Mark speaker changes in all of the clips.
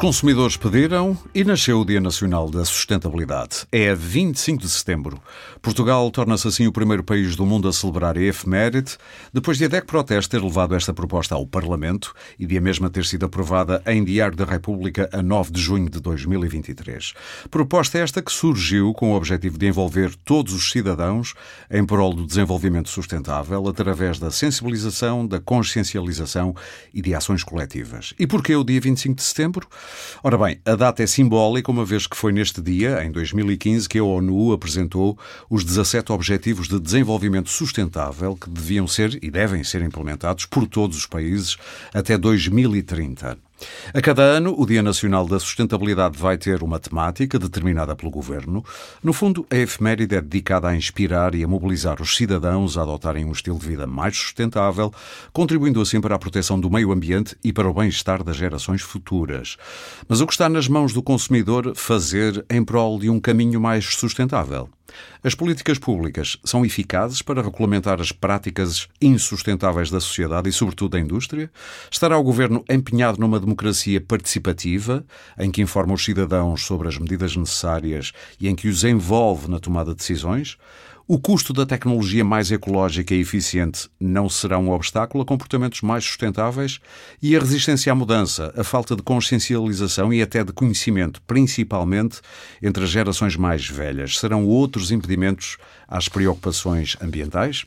Speaker 1: Consumidores pediram e nasceu o Dia Nacional da Sustentabilidade. É 25 de setembro. Portugal torna-se assim o primeiro país do mundo a celebrar a efeméride, depois de a DEC Proteste ter levado esta proposta ao Parlamento e de a mesma ter sido aprovada em Diário da República a 9 de junho de 2023. Proposta esta que surgiu com o objetivo de envolver todos os cidadãos em prol do desenvolvimento sustentável através da sensibilização, da consciencialização e de ações coletivas. E porquê o dia 25 de setembro? Ora bem, a data é simbólica, uma vez que foi neste dia, em 2015, que a ONU apresentou os 17 Objetivos de Desenvolvimento Sustentável que deviam ser e devem ser implementados por todos os países até 2030. A cada ano, o Dia Nacional da Sustentabilidade vai ter uma temática determinada pelo Governo. No fundo, a efeméride é dedicada a inspirar e a mobilizar os cidadãos a adotarem um estilo de vida mais sustentável, contribuindo assim para a proteção do meio ambiente e para o bem-estar das gerações futuras. Mas o que está nas mãos do consumidor fazer em prol de um caminho mais sustentável? As políticas públicas são eficazes para regulamentar as práticas insustentáveis da sociedade e, sobretudo, da indústria? Estará o governo empenhado numa democracia participativa, em que informa os cidadãos sobre as medidas necessárias e em que os envolve na tomada de decisões? O custo da tecnologia mais ecológica e eficiente não será um obstáculo a comportamentos mais sustentáveis? E a resistência à mudança, a falta de consciencialização e até de conhecimento, principalmente entre as gerações mais velhas, serão outros impedimentos às preocupações ambientais?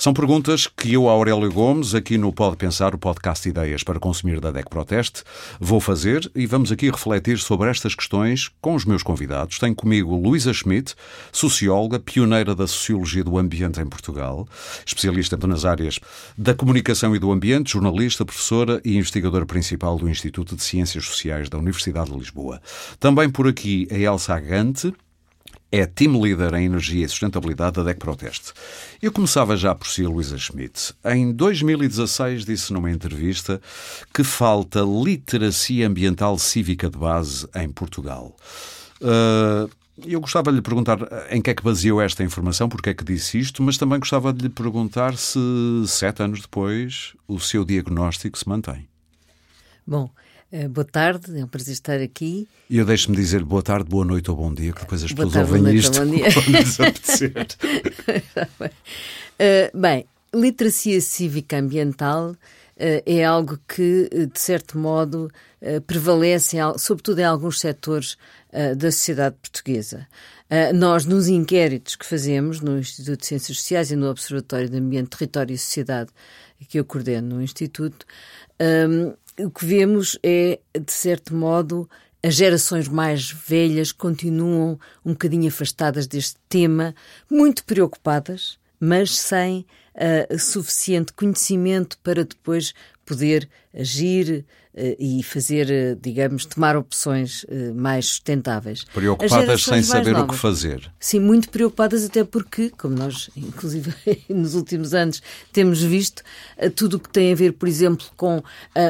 Speaker 1: São perguntas que eu, Aurélio Gomes, aqui no Pode Pensar, o podcast Ideias para Consumir da DEC Proteste, vou fazer e vamos aqui refletir sobre estas questões com os meus convidados. Tenho comigo Luísa Schmidt, socióloga, pioneira da Sociologia do Ambiente em Portugal, especialista nas áreas da comunicação e do ambiente, jornalista, professora e investigadora principal do Instituto de Ciências Sociais da Universidade de Lisboa. Também por aqui a Elsa Agante, é team leader em energia e sustentabilidade da DEC Proteste. Eu começava já por si, Luísa Schmidt. Em 2016 disse numa entrevista que falta literacia ambiental cívica de base em Portugal. Uh, eu gostava de lhe perguntar em que é que baseou esta informação, porque é que disse isto, mas também gostava de lhe perguntar se, sete anos depois, o seu diagnóstico se mantém.
Speaker 2: Bom, boa tarde, é um prazer estar aqui.
Speaker 1: E eu deixo-me dizer boa tarde, boa noite ou bom dia, que depois as boa pessoas tarde, ouvem isto quando lhes apetecer.
Speaker 2: uh, bem, literacia cívica ambiental uh, é algo que, de certo modo, prevalece, sobretudo em alguns setores da sociedade portuguesa. nós, nos inquéritos que fazemos no Instituto de Ciências Sociais e no Observatório de Ambiente, Território e Sociedade, que eu coordeno no Instituto, um, o que vemos é, de certo modo, as gerações mais velhas continuam um bocadinho afastadas deste tema, muito preocupadas, mas sem uh, suficiente conhecimento para depois poder agir, eh, e fazer, eh, digamos, tomar opções eh, mais sustentáveis.
Speaker 1: Preocupadas sem saber novas, o que fazer.
Speaker 2: Sim, muito preocupadas até porque, como nós, inclusive, nos últimos anos temos visto, tudo o que tem a ver, por exemplo, com uh,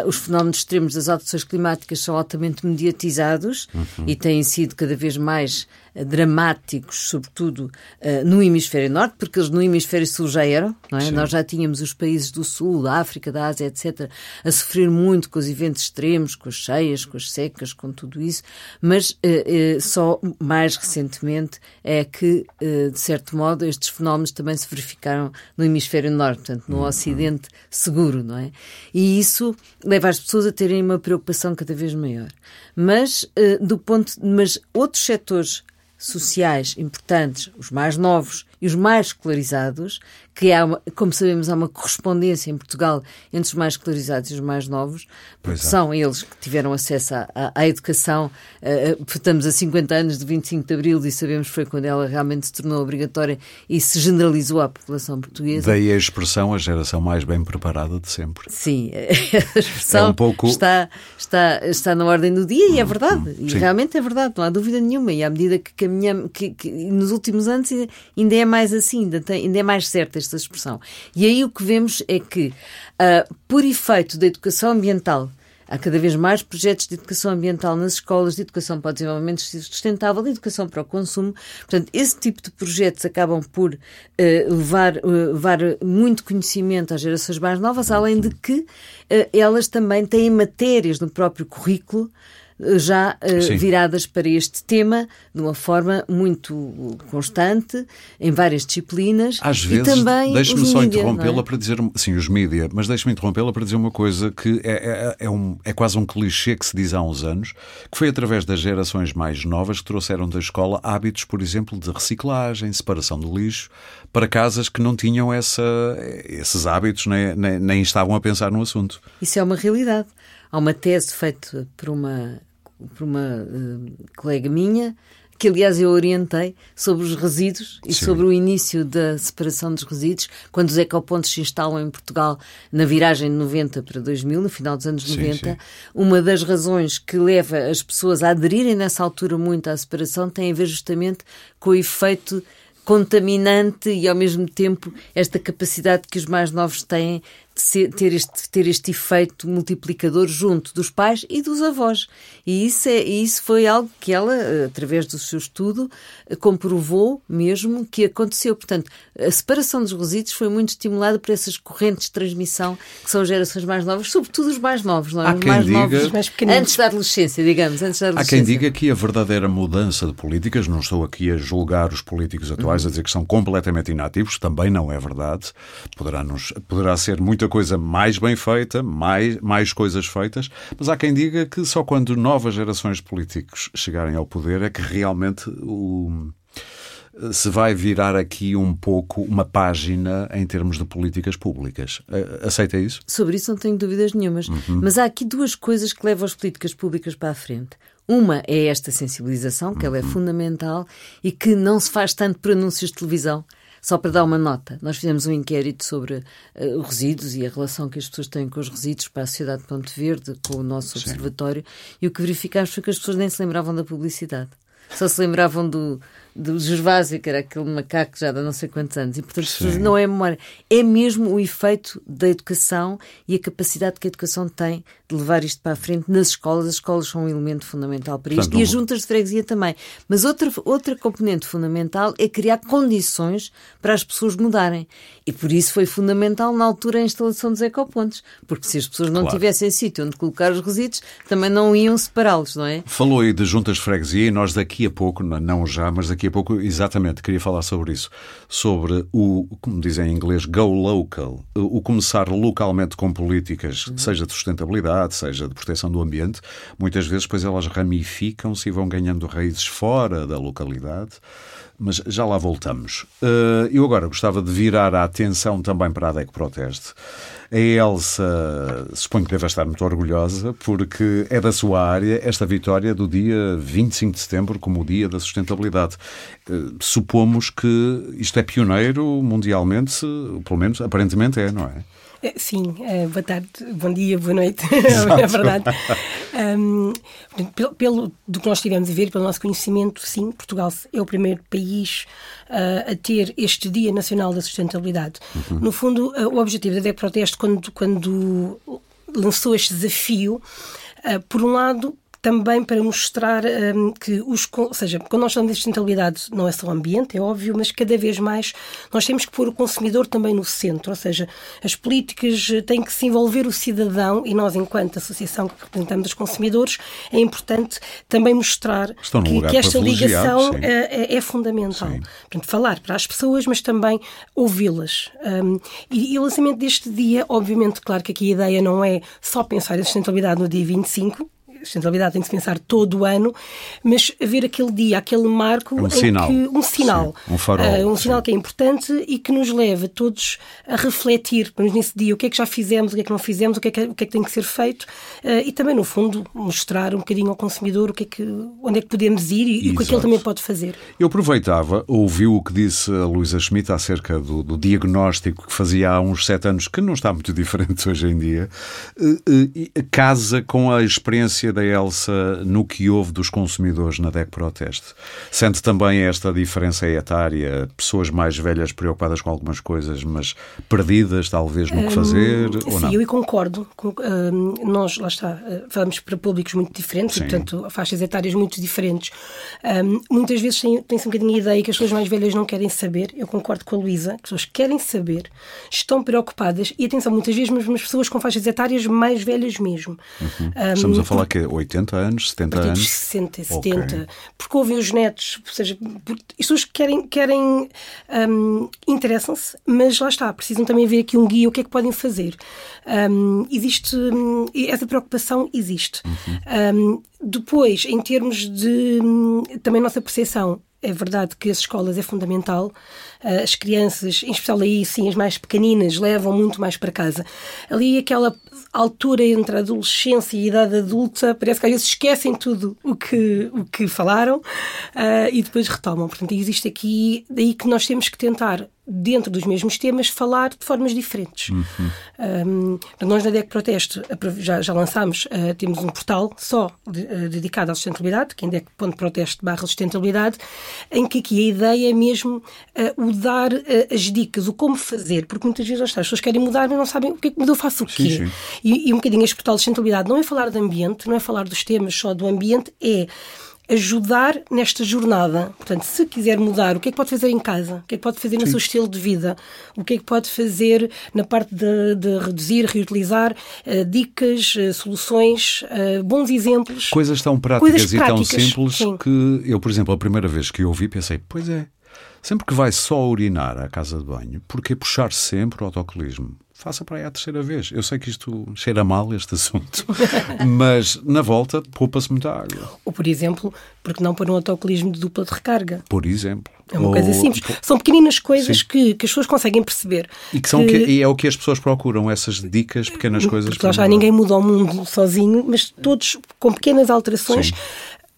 Speaker 2: os fenómenos extremos das alterações climáticas são altamente mediatizados uhum. e têm sido cada vez mais dramáticos, sobretudo uh, no hemisfério norte, porque eles no hemisfério sul já eram, não é? Nós já tínhamos os países do sul, da África, da Ásia, etc., a sofrer muito com os eventos extremos, com as cheias, com as secas, com tudo isso, mas uh, uh, só mais recentemente é que, de certo modo, estes fenómenos também se verificaram no hemisfério norte, portanto, no ocidente seguro, não é? E isso leva as pessoas a terem uma preocupação cada vez maior. Mas, do ponto, mas outros setores sociais importantes, os mais novos e os mais escolarizados, que há, uma, como sabemos, há uma correspondência em Portugal entre os mais escolarizados e os mais novos, porque são eles que tiveram acesso à, à, educação. Uh, estamos a 50 anos de 25 de Abril e sabemos que foi quando ela realmente se tornou obrigatória e se generalizou à população portuguesa.
Speaker 1: Daí a expressão a geração mais bem preparada de sempre.
Speaker 2: Sim, a expressão é um pouco... está, está, está na ordem do dia e é verdade. Hum, e realmente é verdade, não há dúvida nenhuma. E à medida que caminhamos, que, que nos últimos anos ainda é mais assim, ainda, tem, ainda é mais certa esta expressão. E aí o que vemos é que, uh, por efeito da educação ambiental, Há cada vez mais projetos de educação ambiental nas escolas, de educação para o desenvolvimento sustentável, de educação para o consumo. Portanto, esse tipo de projetos acabam por uh, levar, uh, levar muito conhecimento às gerações mais novas, além de que uh, elas também têm matérias no próprio currículo já uh, viradas para este tema de uma forma muito constante, em várias disciplinas.
Speaker 1: Às vezes, deixe-me só interrompê-la é? para dizer, sim, os mídia, mas deixe-me interrompê-la para dizer uma coisa que é, é, é, um, é quase um clichê que se diz há uns anos, que foi através das gerações mais novas que trouxeram da escola hábitos, por exemplo, de reciclagem, separação do lixo, para casas que não tinham essa, esses hábitos nem, nem, nem estavam a pensar no assunto.
Speaker 2: Isso é uma realidade. Há uma tese feita por uma, por uma uh, colega minha que aliás eu orientei sobre os resíduos e Sim. sobre o início da separação dos resíduos, quando os ecopontos se instalam em Portugal na viragem de 90 para 2000, no final dos anos sim, 90. Sim. Uma das razões que leva as pessoas a aderirem nessa altura muito à separação tem a ver justamente com o efeito contaminante e ao mesmo tempo esta capacidade que os mais novos têm ser, ter, este, ter este efeito multiplicador junto dos pais e dos avós. E isso, é, isso foi algo que ela, através do seu estudo, comprovou mesmo que aconteceu. Portanto, a separação dos resíduos foi muito estimulada por essas correntes de transmissão que são gerações mais novas, sobretudo os mais novos, não é?
Speaker 1: Os mais diga... novos,
Speaker 2: mais antes da adolescência, digamos. Antes da adolescência.
Speaker 1: Há quem diga que a verdadeira mudança de políticas, não estou aqui a julgar os políticos atuais, uhum. a dizer que são completamente inativos, também não é verdade. Poderá, nos, poderá ser muita coisa mais bem feita, mais, mais coisas feitas, mas há quem diga que só quando novas gerações de políticos chegarem ao poder é que realmente o, se vai virar aqui um pouco uma página em termos de políticas públicas. Aceita isso?
Speaker 2: Sobre isso não tenho dúvidas nenhumas. Uhum. Mas há aqui duas coisas que levam as políticas públicas para a frente. Uma é esta sensibilização, que ela é uhum. fundamental e que não se faz tanto por anúncios de televisão. Só para dar uma nota, nós fizemos um inquérito sobre uh, os resíduos e a relação que as pessoas têm com os resíduos para a Sociedade de Ponte Verde, com o nosso Sim. observatório, e o que verificámos foi que as pessoas nem se lembravam da publicidade. Só se lembravam do, do Gervásio, que era aquele macaco já de não sei quantos anos. E, portanto, Sim. não é memória. É mesmo o efeito da educação e a capacidade que a educação tem de levar isto para a frente nas escolas. As escolas são um elemento fundamental para isto. Portanto, e as juntas de freguesia também. Mas outra, outra componente fundamental é criar condições para as pessoas mudarem. E por isso foi fundamental, na altura, a instalação dos ecopontos. Porque se as pessoas não claro. tivessem sítio onde colocar os resíduos, também não iam separá-los, não é?
Speaker 1: Falou aí de juntas de freguesia e nós daqui a pouco, não já, mas daqui daqui a pouco, exatamente, queria falar sobre isso. Sobre o, como dizem em inglês, go local. O começar localmente com políticas, uhum. seja de sustentabilidade, seja de proteção do ambiente, muitas vezes depois elas ramificam-se e vão ganhando raízes fora da localidade mas já lá voltamos. Eh, eu agora gostava de virar a atenção também para a DEC Proteste. A Elsa, suponho que deve estar muito orgulhosa, porque é da sua área esta vitória do dia 25 de setembro como o Dia da Sustentabilidade. Eh, supomos que isto é pioneiro mundialmente, pelo menos aparentemente é, não é?
Speaker 3: Eh, sim, uh, boa tarde, bom dia, boa noite, é verdade. Um, pelo, pelo, do que nós tivemos a ver, pelo nosso conhecimento, sim, Portugal é o primeiro país uh, a ter este Dia Nacional da Sustentabilidade. Uhum. No fundo, uh, o objetivo da DEC Proteste, quando, quando lançou este desafio, por um lado, também para mostrar um, que os. Ou seja, quando nós falamos de sustentabilidade, não é só o ambiente, é óbvio, mas cada vez mais nós temos que pôr o consumidor também no centro. Ou seja, as políticas têm que se envolver o cidadão e nós, enquanto associação que representamos os consumidores, é importante também mostrar que, que, esta ligação é, é, é, fundamental. Sim. Portanto, falar para as pessoas, mas também ouvi-las. Um, e, e o lançamento deste dia, obviamente, claro que aqui a ideia não é só pensar em sustentabilidade no dia 25, sustentabilidade tem que se pensar todo o ano, mas haver aquele dia, aquele marco
Speaker 1: um sinal,
Speaker 3: que, um sinal,
Speaker 1: sim, um, farol, uh,
Speaker 3: um sinal que é importante e que nos leva todos a refletir, nesse dia, o que é que já fizemos, o que é que não fizemos, o que é que, o que, é que tem que ser feito uh, e também, no fundo, mostrar um bocadinho ao consumidor o que é que, onde é que podemos ir e, e o que é que ele também pode fazer.
Speaker 1: Eu aproveitava, ouviu o que disse a Luísa Schmidt acerca do, do, diagnóstico que fazia há uns sete anos, que não está muito diferente hoje em dia, uh, casa com a experiência da Elsa no que houve dos consumidores na DEC Proteste? Sente também esta diferença etária? Pessoas mais velhas preocupadas com algumas coisas, mas perdidas talvez no que fazer?
Speaker 3: Hum,
Speaker 1: ou não?
Speaker 3: eu concordo. Hum, nós, lá está, eh, falamos para públicos muito diferentes, e, portanto, faixas etárias muito diferentes. Hum, muitas vezes tem-se um bocadinho a ideia que as pessoas mais velhas não querem saber. Eu concordo com a Luísa, as pessoas querem saber, estão preocupadas, e atenção, muitas vezes mesmo as pessoas com faixas etárias mais velhas mesmo.
Speaker 1: Uhum. Estamos a falar que que 80 anos, 70
Speaker 3: a partir
Speaker 1: anos?
Speaker 3: dos 60, 70, okay. porque ouvem os netos, ou seja, as pessoas querem, querem um, interessam-se, mas lá está, precisam também ver aqui um guia, o que é que podem fazer. Um, existe, um, essa preocupação existe. Uhum. depois, em termos de hum, também nossa percepção, é verdade que as escolas é fundamental. As crianças, em especial aí, sim, as mais pequeninas, levam muito mais para casa. Ali, aquela altura entre a adolescência e a idade adulta, parece que às vezes esquecem tudo o que, o que falaram uh, e depois retomam. Portanto, existe aqui, daí que nós temos que tentar dentro dos mesmos temas, falar de formas diferentes. Uhum. Um, nós na DEC Protesto já, já lançámos, uh, temos um portal só de, uh, dedicado à sustentabilidade, que é DEC.protesto barra sustentabilidade, em que aqui a ideia é mesmo uh, o dar as dicas, o como fazer, porque muitas vezes as pessoas querem mudar, mas não sabem o que é que mudou, faço o quê. Sim, sim. E, e um bocadinho este portal de sustentabilidade não é falar de ambiente, não é falar dos temas só do ambiente, é ajudar nesta jornada. Portanto, se quiser mudar, o que é que pode fazer em casa? O que é que pode fazer no Sim. seu estilo de vida? O que é que pode fazer na parte de, de reduzir, reutilizar? Uh, dicas, uh, soluções, uh, bons exemplos.
Speaker 1: Coisas tão práticas coisas e práticas. tão simples Sim. que eu, por exemplo, a primeira vez que eu ouvi pensei, pois é, sempre que vai só urinar à casa de banho, porquê puxar sempre o autocolismo? Faça para aí a terceira vez. Eu sei que isto cheira mal, este assunto, mas na volta poupa-se muita água.
Speaker 3: Ou, por exemplo, porque não pôr um autocolismo de dupla de recarga?
Speaker 1: Por exemplo.
Speaker 3: É uma Ou... coisa simples. São pequeninas coisas que, que, as pessoas conseguem perceber.
Speaker 1: E que, são que... Que, é o que as pessoas procuram, essas dicas, pequenas coisas.
Speaker 3: Porque lá já ninguém muda o mundo sozinho, mas todos com pequenas alterações.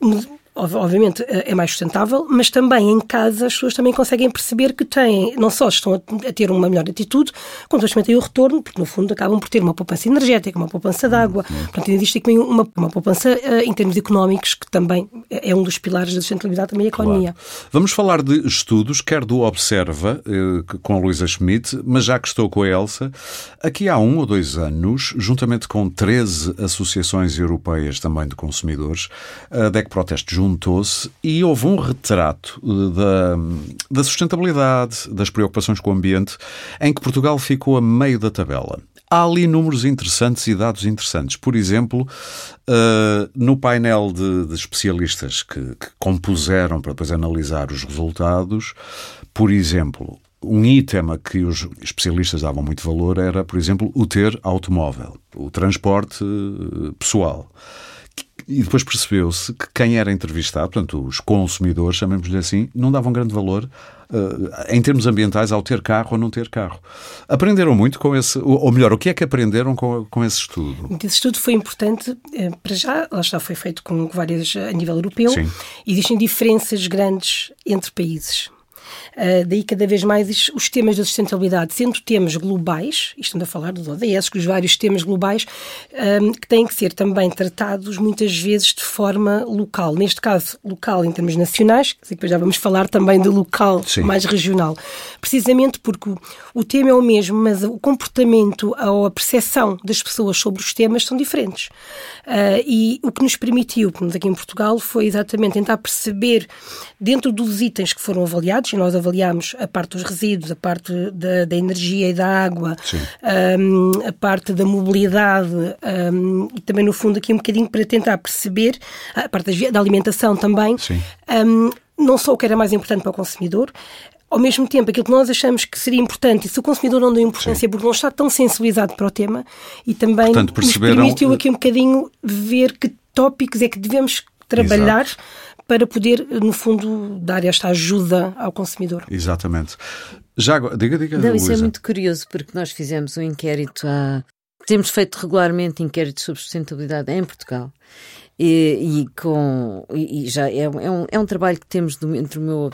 Speaker 3: Sim obviamente eh, é mais sustentável, mas também em casa as pessoas também conseguem perceber que têm, não só estão a ter uma melhor atitude, como também têm o retorno, porque no fundo acabam por ter uma poupança energética, uma poupança de água. Uhum. Portanto, existe aqui uma, uma poupança uh, em termos económicos, que também é, é um dos pilares da sustentabilidade também a economia.
Speaker 1: Claro. Vamos falar de estudos, quer do Observa, uh, com a Luísa Schmidt, mas já que estou com a Elsa, aqui há um ou dois anos, juntamente com 13 associações europeias também de consumidores, a DEC Proteste juntou-se e houve um retrato eh, da, da sustentabilidade, das preocupações com o ambiente, em que Portugal ficou a meio da tabela. Há ali números interessantes e dados interessantes. Por exemplo, uh, no painel de, de especialistas que, que, compuseram para depois analisar os resultados, por exemplo, um item a que os especialistas davam muito valor era, por exemplo, o ter automóvel, o transporte eh, pessoal. E depois percebeu-se que quem era entrevistado, portanto, os consumidores, chamemos-lhe assim, não davam grande valor uh, em termos ambientais ao ter carro ou não ter carro. Aprenderam muito com esse, ou melhor, o que é que aprenderam com, com esse estudo?
Speaker 3: Esse estudo foi importante, eh, para já, lá está, foi feito com várias a nível europeu. Sim. Existem diferenças grandes entre países. Uh, daí cada vez mais os temas da sustentabilidade, sendo temas globais, estamos a falar dos ODS, os vários temas globais, um, ah, que têm que ser também tratados muitas vezes de forma local. Neste caso, local em termos nacionais, que depois já vamos falar também de local Sim. mais regional. Precisamente porque o, o tema é o mesmo, mas o comportamento ou a percepção das pessoas sobre os temas são diferentes. Uh, e o que nos permitiu, aqui em Portugal, foi exatamente tentar perceber, dentro dos itens que foram avaliados, e nós avaliámos a parte dos resíduos, a parte da, da energia e da água, um, a parte da mobilidade um, e também, no fundo, aqui um bocadinho para tentar perceber a parte da alimentação também. Um, não só o que era mais importante para o consumidor, ao mesmo tempo, aquilo que nós achamos que seria importante, e se o consumidor não deu importância Sim. porque não está tão sensibilizado para o tema, e também Portanto, perceberam... nos permitiu aqui um bocadinho ver que tópicos é que devemos trabalhar Exato para poder, no fundo, dar esta ajuda ao consumidor.
Speaker 1: Exatamente. Já diga, diga.
Speaker 2: Não, isso é muito curioso porque nós fizemos um inquérito há. Temos feito regularmente inquéritos sobre sustentabilidade em Portugal. E, e com e já é, é, um, é um trabalho que temos do, entre o meu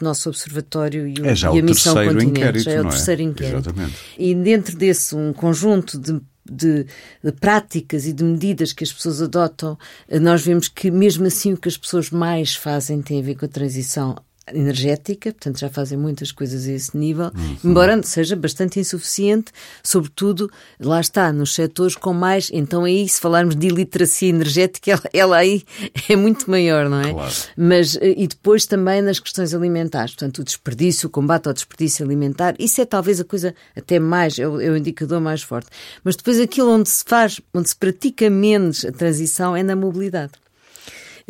Speaker 2: nosso observatório e, o,
Speaker 1: é
Speaker 2: já e a missão
Speaker 1: continente.
Speaker 2: Já é o
Speaker 1: é?
Speaker 2: terceiro inquérito.
Speaker 1: Exatamente.
Speaker 2: E dentro desse um conjunto de de, de, práticas e de medidas que as pessoas adotam, nós vemos que mesmo assim o que as pessoas mais fazem tem a ver com a transição energética, portanto já fazem muitas coisas a esse nível, uhum. embora seja bastante insuficiente, sobretudo, lá está, nos setores com mais, então aí se falarmos de iliteracia energética, ela, ela aí é muito maior, não é?
Speaker 1: Claro.
Speaker 2: Mas, eh, e depois também nas questões alimentares, portanto o desperdício, o combate ao desperdício alimentar, isso é talvez a coisa até mais, é o, é o indicador mais forte. Mas depois aquilo onde se faz, onde se pratica menos a transição é na mobilidade.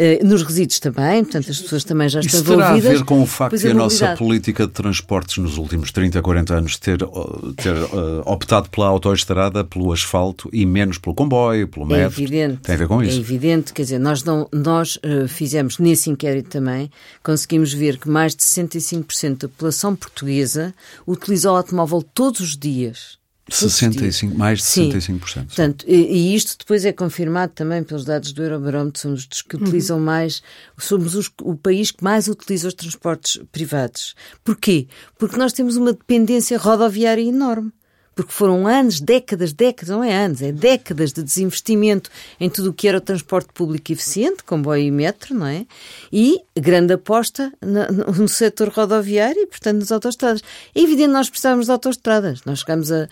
Speaker 2: Eh, nos resíduos também, portanto as pessoas também já estão
Speaker 1: Isso terá
Speaker 2: envolvidas.
Speaker 1: a ver com o facto de a nossa
Speaker 2: mobilidade.
Speaker 1: política de transportes nos últimos 30, 40 anos ter, uh, ter uh, optado pela autoestrada, pelo asfalto e menos pelo comboio, pelo
Speaker 2: É
Speaker 1: metro.
Speaker 2: evidente.
Speaker 1: Tem a ver com
Speaker 2: É
Speaker 1: isso.
Speaker 2: evidente, quer dizer, nós, não, nós eh, fizemos nesse inquérito também, conseguimos ver que mais de 65% da população portuguesa utiliza o automóvel todos os dias. Todos os dias.
Speaker 1: 65, mais de
Speaker 2: Sim.
Speaker 1: 65%.
Speaker 2: Portanto, e, e isto depois é confirmado também pelos dados do Eurobarómetro, somos dos que utilizam mais, somos os- o país que mais utiliza os transportes privados. Porquê? Porque nós temos uma dependência rodoviária enorme. Porque foram anos, décadas, décadas, não é anos, é décadas de desinvestimento em tudo o que era o transporte público eficiente, comboio e metro, não é? E grande aposta no, no setor rodoviário e, portanto, nas autoestradas. É evidente que nós precisávamos de autoestradas. Nós chegamos a, a-